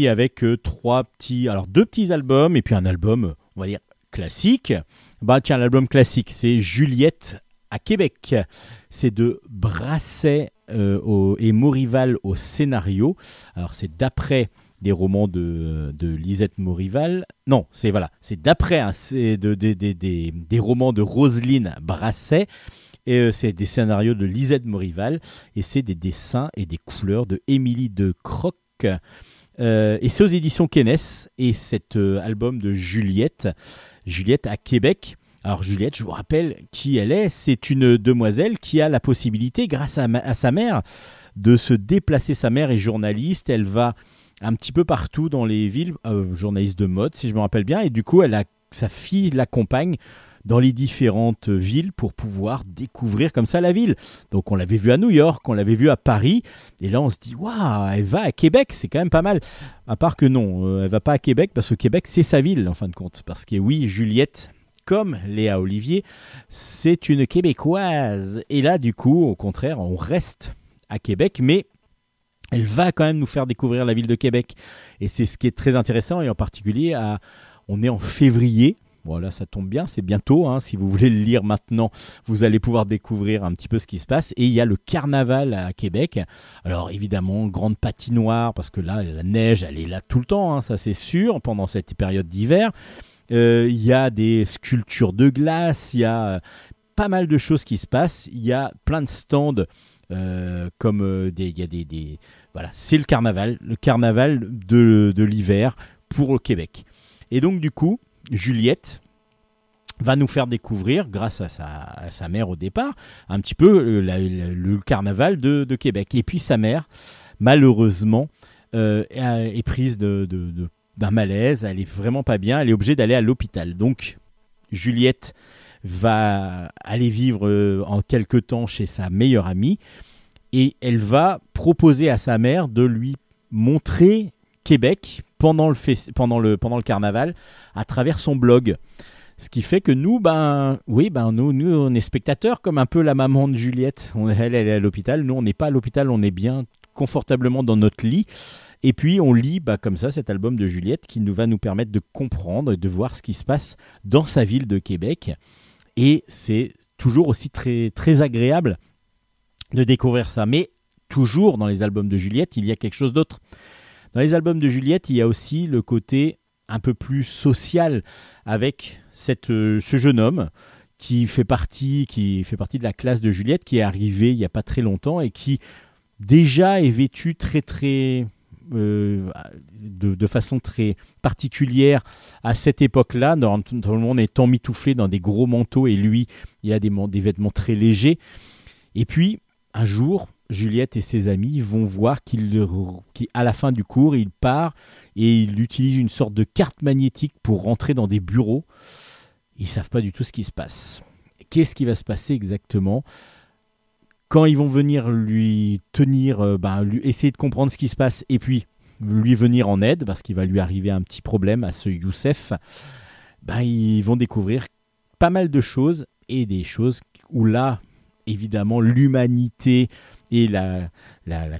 Avec euh, trois petits, alors deux petits albums et puis un album, on va dire classique. Bah tiens, l'album classique, c'est Juliette à Québec. C'est de Brasset euh, et Morival au scénario. Alors c'est d'après des romans de, de Lisette Morival. Non, c'est voilà, c'est d'après c'est de, de- de- des romans de Roselyne Brasset. Et euh, c'est des scénarios de Lisette Morival et c'est des dessins et des couleurs de Émilie de Croc. Euh, et c'est aux éditions Kennes et cet euh, album de Juliette, Juliette à Québec. Alors Juliette, je vous rappelle qui elle est. C'est une demoiselle qui a la possibilité, grâce à, sa mère, de se déplacer. Sa mère est journaliste. Elle va un petit peu partout dans les villes, euh, journaliste de mode, si je me rappelle bien. Et du coup, sa fille l'accompagne dans les différentes villes pour pouvoir découvrir comme ça la ville. Donc on l'avait vu à New York, on l'avait vu à Paris, et là on se dit waouh, elle va à Québec, c'est quand même pas mal. À part que non, euh, elle va pas à Québec parce que Québec c'est sa ville en fin de compte. Parce que oui, Juliette, comme Léa Olivier, c'est une Québécoise. Et là du coup, au contraire, on reste à Québec, mais elle va quand même nous faire découvrir la ville de Québec. Et c'est ce qui est très intéressant, et en particulier, on est en février. Voilà, ça tombe bien, c'est bientôt. hein. Si vous voulez le lire maintenant, vous allez pouvoir découvrir un petit peu ce qui se passe. Et il y a le carnaval à Québec. Alors évidemment, grande patinoire, parce que là, la neige, elle est là tout le temps, hein, ça c'est sûr, pendant cette période d'hiver. Euh, Il y a des sculptures de glace, il y a euh, pas mal de choses qui se passent. Il y a plein de stands, euh, comme des, il y a des- voilà, c'est le carnaval, le carnaval de, de l'hiver pour le Québec. Et donc du coup, Juliette va nous faire découvrir, grâce à sa, mère au départ, un petit peu euh, le carnaval de, Québec. Et puis sa mère, malheureusement, euh, est prise d'un malaise, elle est vraiment pas bien, elle est obligée d'aller à l'hôpital. Donc Juliette va aller vivre euh, en quelque temps chez sa meilleure amie et elle va proposer à sa mère de lui montrer Québec pendant le, pendant le, pendant le carnaval à travers son blog. Ce qui fait que nous, ben, oui, ben, nous, nous, on est spectateurs, comme un peu la maman de Juliette. Elle, elle est à l'hôpital. Nous, on n'est pas à l'hôpital, on est bien confortablement dans notre lit. Et puis, on lit, bah, comme ça, cet album de Juliette qui nous va nous permettre de comprendre et de voir ce qui se passe dans sa ville de Québec. Et c'est toujours aussi très, très agréable de découvrir ça. Mais toujours dans les albums de Juliette, il y a quelque chose d'autre. Dans les albums de Juliette, il y a aussi le côté un peu plus social avec cette, euh, ce jeune homme qui fait partie qui fait partie de la classe de Juliette qui est arrivé il y a pas très longtemps et qui déjà est vêtu très très euh, de, de façon très particulière à cette époque-là. Tout le monde est emmitouflé dans des gros manteaux et lui, il a des, des vêtements très légers. Et puis, un jour, Juliette et ses amis vont voir qu'il, à la fin du cours, il part et il utilise une sorte de carte magnétique pour rentrer dans des bureaux. Ils savent pas du tout ce qui se passe. Qu'est-ce qui va se passer exactement? Quand ils vont venir lui tenir, ben, lui essayer de comprendre ce qui se passe et puis lui venir en aide parce qu'il va lui arriver un petit problème à ce Youssef, ben, ils vont découvrir pas mal de choses et des choses où là, évidemment, l'humanité et la,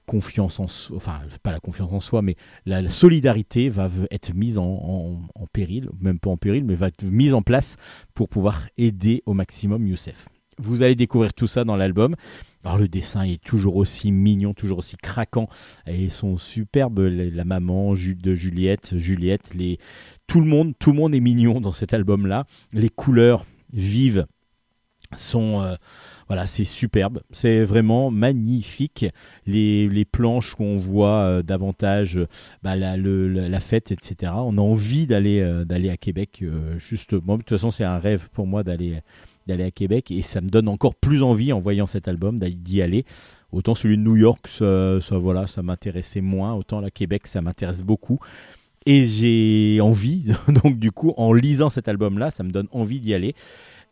confiance en soi, enfin pas la confiance en soi, mais la, solidarité va être mise en, péril, même pas en péril, mais va être mise en place pour pouvoir aider au maximum Youssef. Vous allez découvrir tout ça dans l'album. Alors le dessin est toujours aussi mignon, toujours aussi craquant, et ils sont superbes. La, maman de Juliette, Juliette, tout le monde, tout le monde est mignon dans cet album-là. Les couleurs vives sont euh, voilà, c'est superbe, c'est vraiment magnifique. Les, les planches où on voit euh, davantage bah, la, fête, etc. On a envie d'aller euh, d'aller à Québec. euh, justement, de toute façon, c'est un rêve pour moi d'aller d'aller à Québec et ça me donne encore plus envie en voyant cet album d'y aller. Autant celui de New York, ça, ça, voilà, ça m'intéressait moins. Autant la Québec, ça m'intéresse beaucoup. Et j'ai envie, donc du coup, en lisant cet album-là, ça me donne envie d'y aller.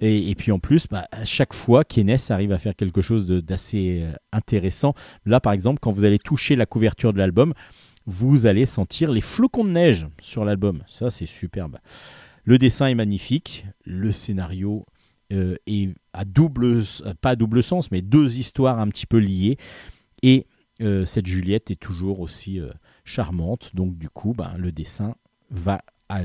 Et, puis en plus, bah, à chaque fois, Keynes arrive à faire quelque chose d'assez euh, intéressant. Là, par exemple, quand vous allez toucher la couverture de l'album, vous allez sentir les flocons de neige sur l'album. Ça, c'est superbe. Le dessin est magnifique. Le scénario euh, est à double, pas à double sens, mais deux histoires un petit peu liées. Et euh, cette Juliette est toujours aussi charmante. Donc, du coup, ben, le dessin va, à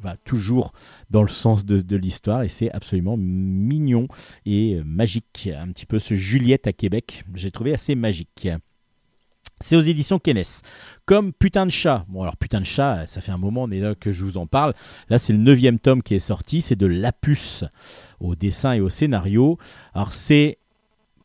va toujours dans le sens de, l'histoire et c'est absolument mignon et magique. Un petit peu ce Juliette à Québec, j'ai trouvé assez magique. C'est aux éditions Kennes. Comme Putain de chat. Bon, alors Putain de chat, ça fait un moment déjà que je vous en parle. Là, c'est le neuvième tome qui est sorti. C'est de Lapus au dessin et au scénario. Alors, c'est.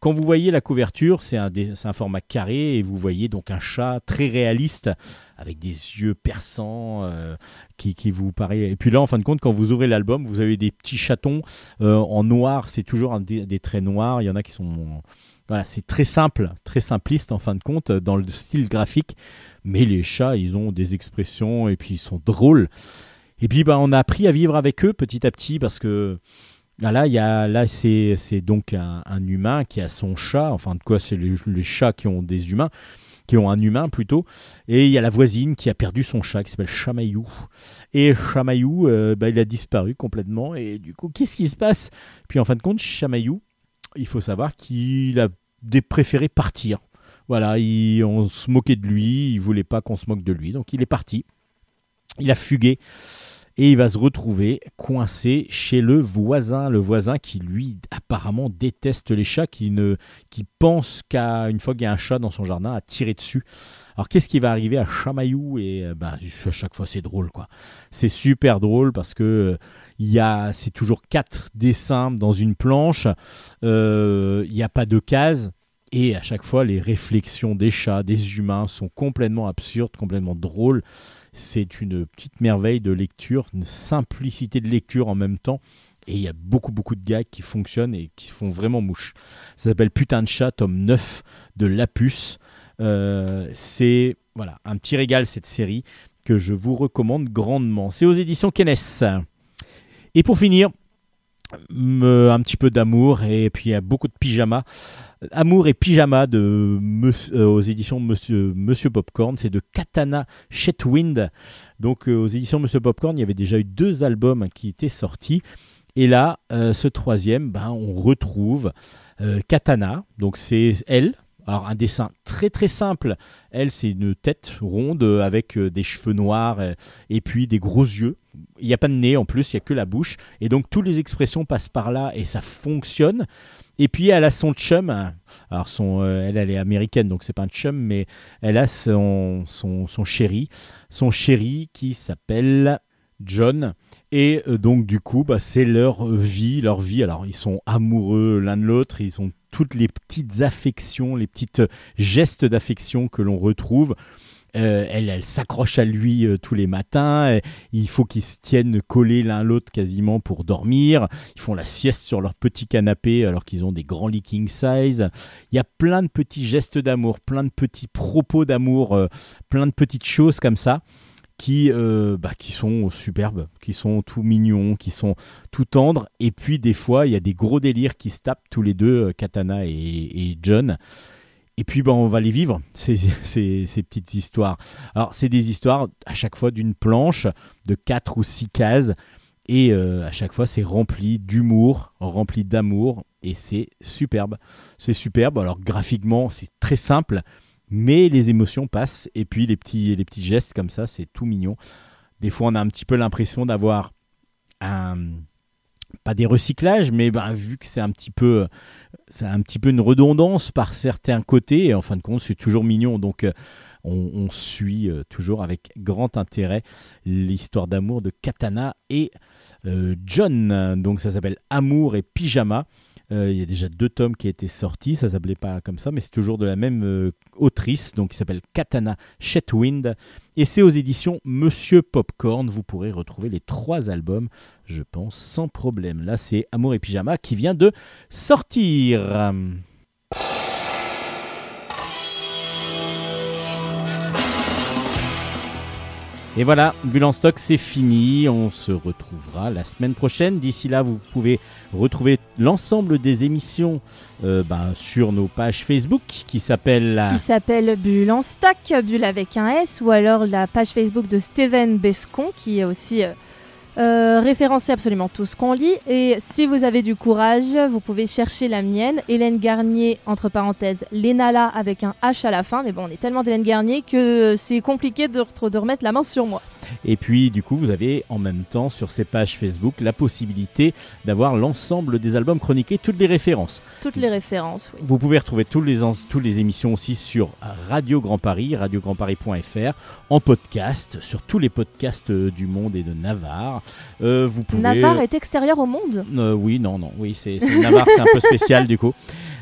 Quand vous voyez la couverture, c'est un, format carré et vous voyez donc un chat très réaliste avec des yeux perçants euh, qui, qui vous paraît. Et puis là, en fin de compte, quand vous ouvrez l'album, vous avez des petits chatons euh, en noir. C'est toujours des, traits noirs. Il y en a qui sont. Voilà, c'est très simple, très simpliste en fin de compte dans le style graphique. Mais les chats, ils ont des expressions et puis ils sont drôles. Et puis, bah, on a appris à vivre avec eux petit à petit parce que ah, là, il y a, là c'est, donc un, humain qui a son chat. Enfin, de quoi, c'est les, chats qui ont des humains, qui ont un humain plutôt. Et il y a la voisine qui a perdu son chat qui s'appelle Chamaillou. Et Chamaillou, euh, bah, il a disparu complètement. Et du coup, qu'est-ce qui se passe? Puis en fin de compte, Chamaillou, il faut savoir qu'il a préféré partir. Voilà, il- on se moquait de lui, il voulait pas qu'on se moque de lui, donc il est parti. Il a fugué et il va se retrouver coincé chez le voisin, le voisin qui lui apparemment déteste les chats, qui ne, qui pense qu'à une fois qu'il y a un chat dans son jardin à tirer dessus. Alors qu'est-ce qui va arriver à Chamaillou et euh, bah, à chaque fois c'est drôle quoi. C'est super drôle parce que euh, il y a c'est toujours quatre dessins dans une planche. Euh, Il n'y a pas de cases. Et à chaque fois, les réflexions des chats, des humains sont complètement absurdes, complètement drôles. C'est une petite merveille de lecture, une simplicité de lecture en même temps. Et il y a beaucoup, beaucoup de gags qui fonctionnent et qui font vraiment mouche. Ça s'appelle Putain de chat, tome 9 de Lapus. Euh, c'est voilà, un petit régal cette série que je vous recommande grandement. C'est aux éditions Kennes. Et pour finir, un petit peu d'amour et puis il beaucoup de pyjamas. Amour et pyjama de Monsieur- euh, aux éditions Monsieur, Monsieur Popcorn, c'est de Katana Shetwind. Donc euh, aux éditions Monsieur Popcorn, il y avait déjà eu deux albums qui étaient sortis. Et là, euh, ce troisième, ben, on retrouve euh, Katana. Donc c'est elle. Alors un dessin très très simple. Elle, c'est une tête ronde euh, avec euh, des cheveux noirs euh, et puis des gros yeux. Il n'y a pas de nez en plus, il n'y a que la bouche. Et donc toutes les expressions passent par là et ça fonctionne. Et puis elle a son chum. Alors son, euh, elle, elle est américaine, donc c'est pas un chum, mais elle a son, son, son chéri. Son chéri qui s'appelle John. Et euh, donc du coup, bah, c'est leur vie, leur vie. Alors ils sont amoureux l'un de l'autre, ils ont toutes les petites affections, les petites gestes d'affection que l'on retrouve. Euh, elle, s'accroche à lui euh, tous les matins. Euh, il faut qu'ils se tiennent collés l'un l'autre quasiment pour dormir. Ils font la sieste sur leur petit canapé alors qu'ils ont des grands lits king size. Il y a plein de petits gestes d'amour, plein de petits propos d'amour, plein de petites choses comme ça qui, bah, qui sont superbes, qui sont tout mignons, qui sont tout tendres. Et puis des fois, il y a des gros délires qui se tapent tous les deux, Katana et John. Et puis, bah, on va les vivre, ces petites histoires. Alors, c'est des histoires à chaque fois d'une planche de 4 ou 6 cases. Et euh, à chaque fois, c'est rempli d'humour, rempli d'amour. Et c'est superbe. C'est superbe. Alors, graphiquement, c'est très simple. Mais les émotions passent. Et puis, les petits, les petits gestes comme ça, c'est tout mignon. Des fois, on a un petit peu l'impression d'avoir un. Pas des recyclages, mais ben, vu que c'est un petit peu c'est un petit peu une redondance par certains côtés, et en fin de compte, c'est toujours mignon. Donc, euh, on, suit euh, toujours avec grand intérêt l'histoire d'amour de Katana et euh, John. Donc, ça s'appelle Amour et Pyjama. Il y a déjà deux tomes qui étaient sortis, ça s'appelait pas comme ça, mais c'est toujours de la même autrice, donc qui s'appelle Katana Shetwind. Et c'est aux éditions Monsieur Popcorn. Vous pourrez retrouver les trois albums, je pense, sans problème. Là, c'est Amour et Pyjama qui vient de sortir. Et voilà, Bulle en stock, c'est fini. On se retrouvera la semaine prochaine. D'ici là, vous pouvez retrouver l'ensemble des émissions euh, ben, sur nos pages Facebook qui s'appellent Qui s'appelle Bulle en stock, Bulle avec un S, ou alors la page Facebook de Steven Bescon, qui est aussi euh, euh, référencé absolument tout ce qu'on lit. Et si vous avez du courage, vous pouvez chercher la mienne, Hélène Garnier, entre parenthèses, Lénala avec un H à la fin. Mais bon, on est tellement d'Hélène Garnier que c'est compliqué de, de remettre la main sur moi. Et puis, du coup, vous avez en même temps sur ces pages Facebook la possibilité d'avoir l'ensemble des albums chroniqués, toutes les références. Toutes les références, oui. Vous pouvez retrouver tous les, toutes les émissions aussi sur Radio Grand Paris, radiograndparis.fr, en podcast, sur tous les podcasts euh, du monde et de Navarre. Euh, vous pouvez... Navarre est extérieur au monde? Euh, oui, non, non, oui, c'est c'est- Navarre, c'est un peu spécial du coup.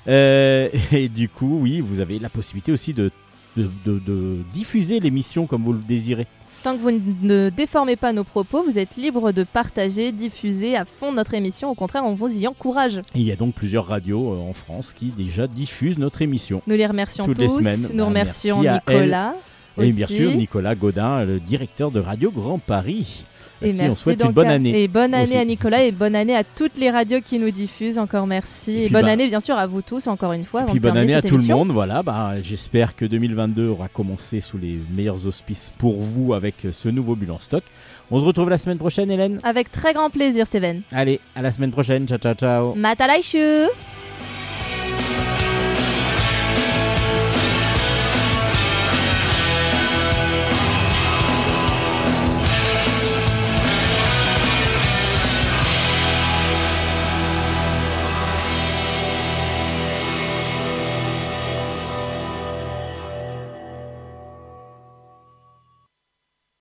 Euh, et du coup, oui, vous avez la possibilité aussi de, de, de- de diffuser l'émission comme vous le désirez. Tant que vous ne déformez pas nos propos, vous êtes libre de partager, diffuser à fond notre émission. Au contraire, on vous y encourage. Et il y a donc plusieurs radios euh, en France qui déjà diffusent notre émission. Nous les remercions Toutes les tous. semaines. Nous Bah, remercions merci à Nicolas. Et bien aussi. sûr, Nicolas Godin, le directeur de Radio Grand Paris. À Et qui merci on souhaite donc une bonne année. Et bonne année aussi. à Nicolas et bonne année à toutes les radios qui nous diffusent. Encore merci. Et bonne bah- année bien sûr à vous tous encore une fois. Et puis bonne année à tout le monde. Voilà, bah, j'espère que 2022 aura commencé sous les meilleurs auspices pour vous avec ce nouveau bilan stock. On se retrouve la semaine prochaine, Hélène. Avec très grand plaisir, Steven. Allez, à la semaine prochaine. Ciao, ciao, ciao. Matalaishu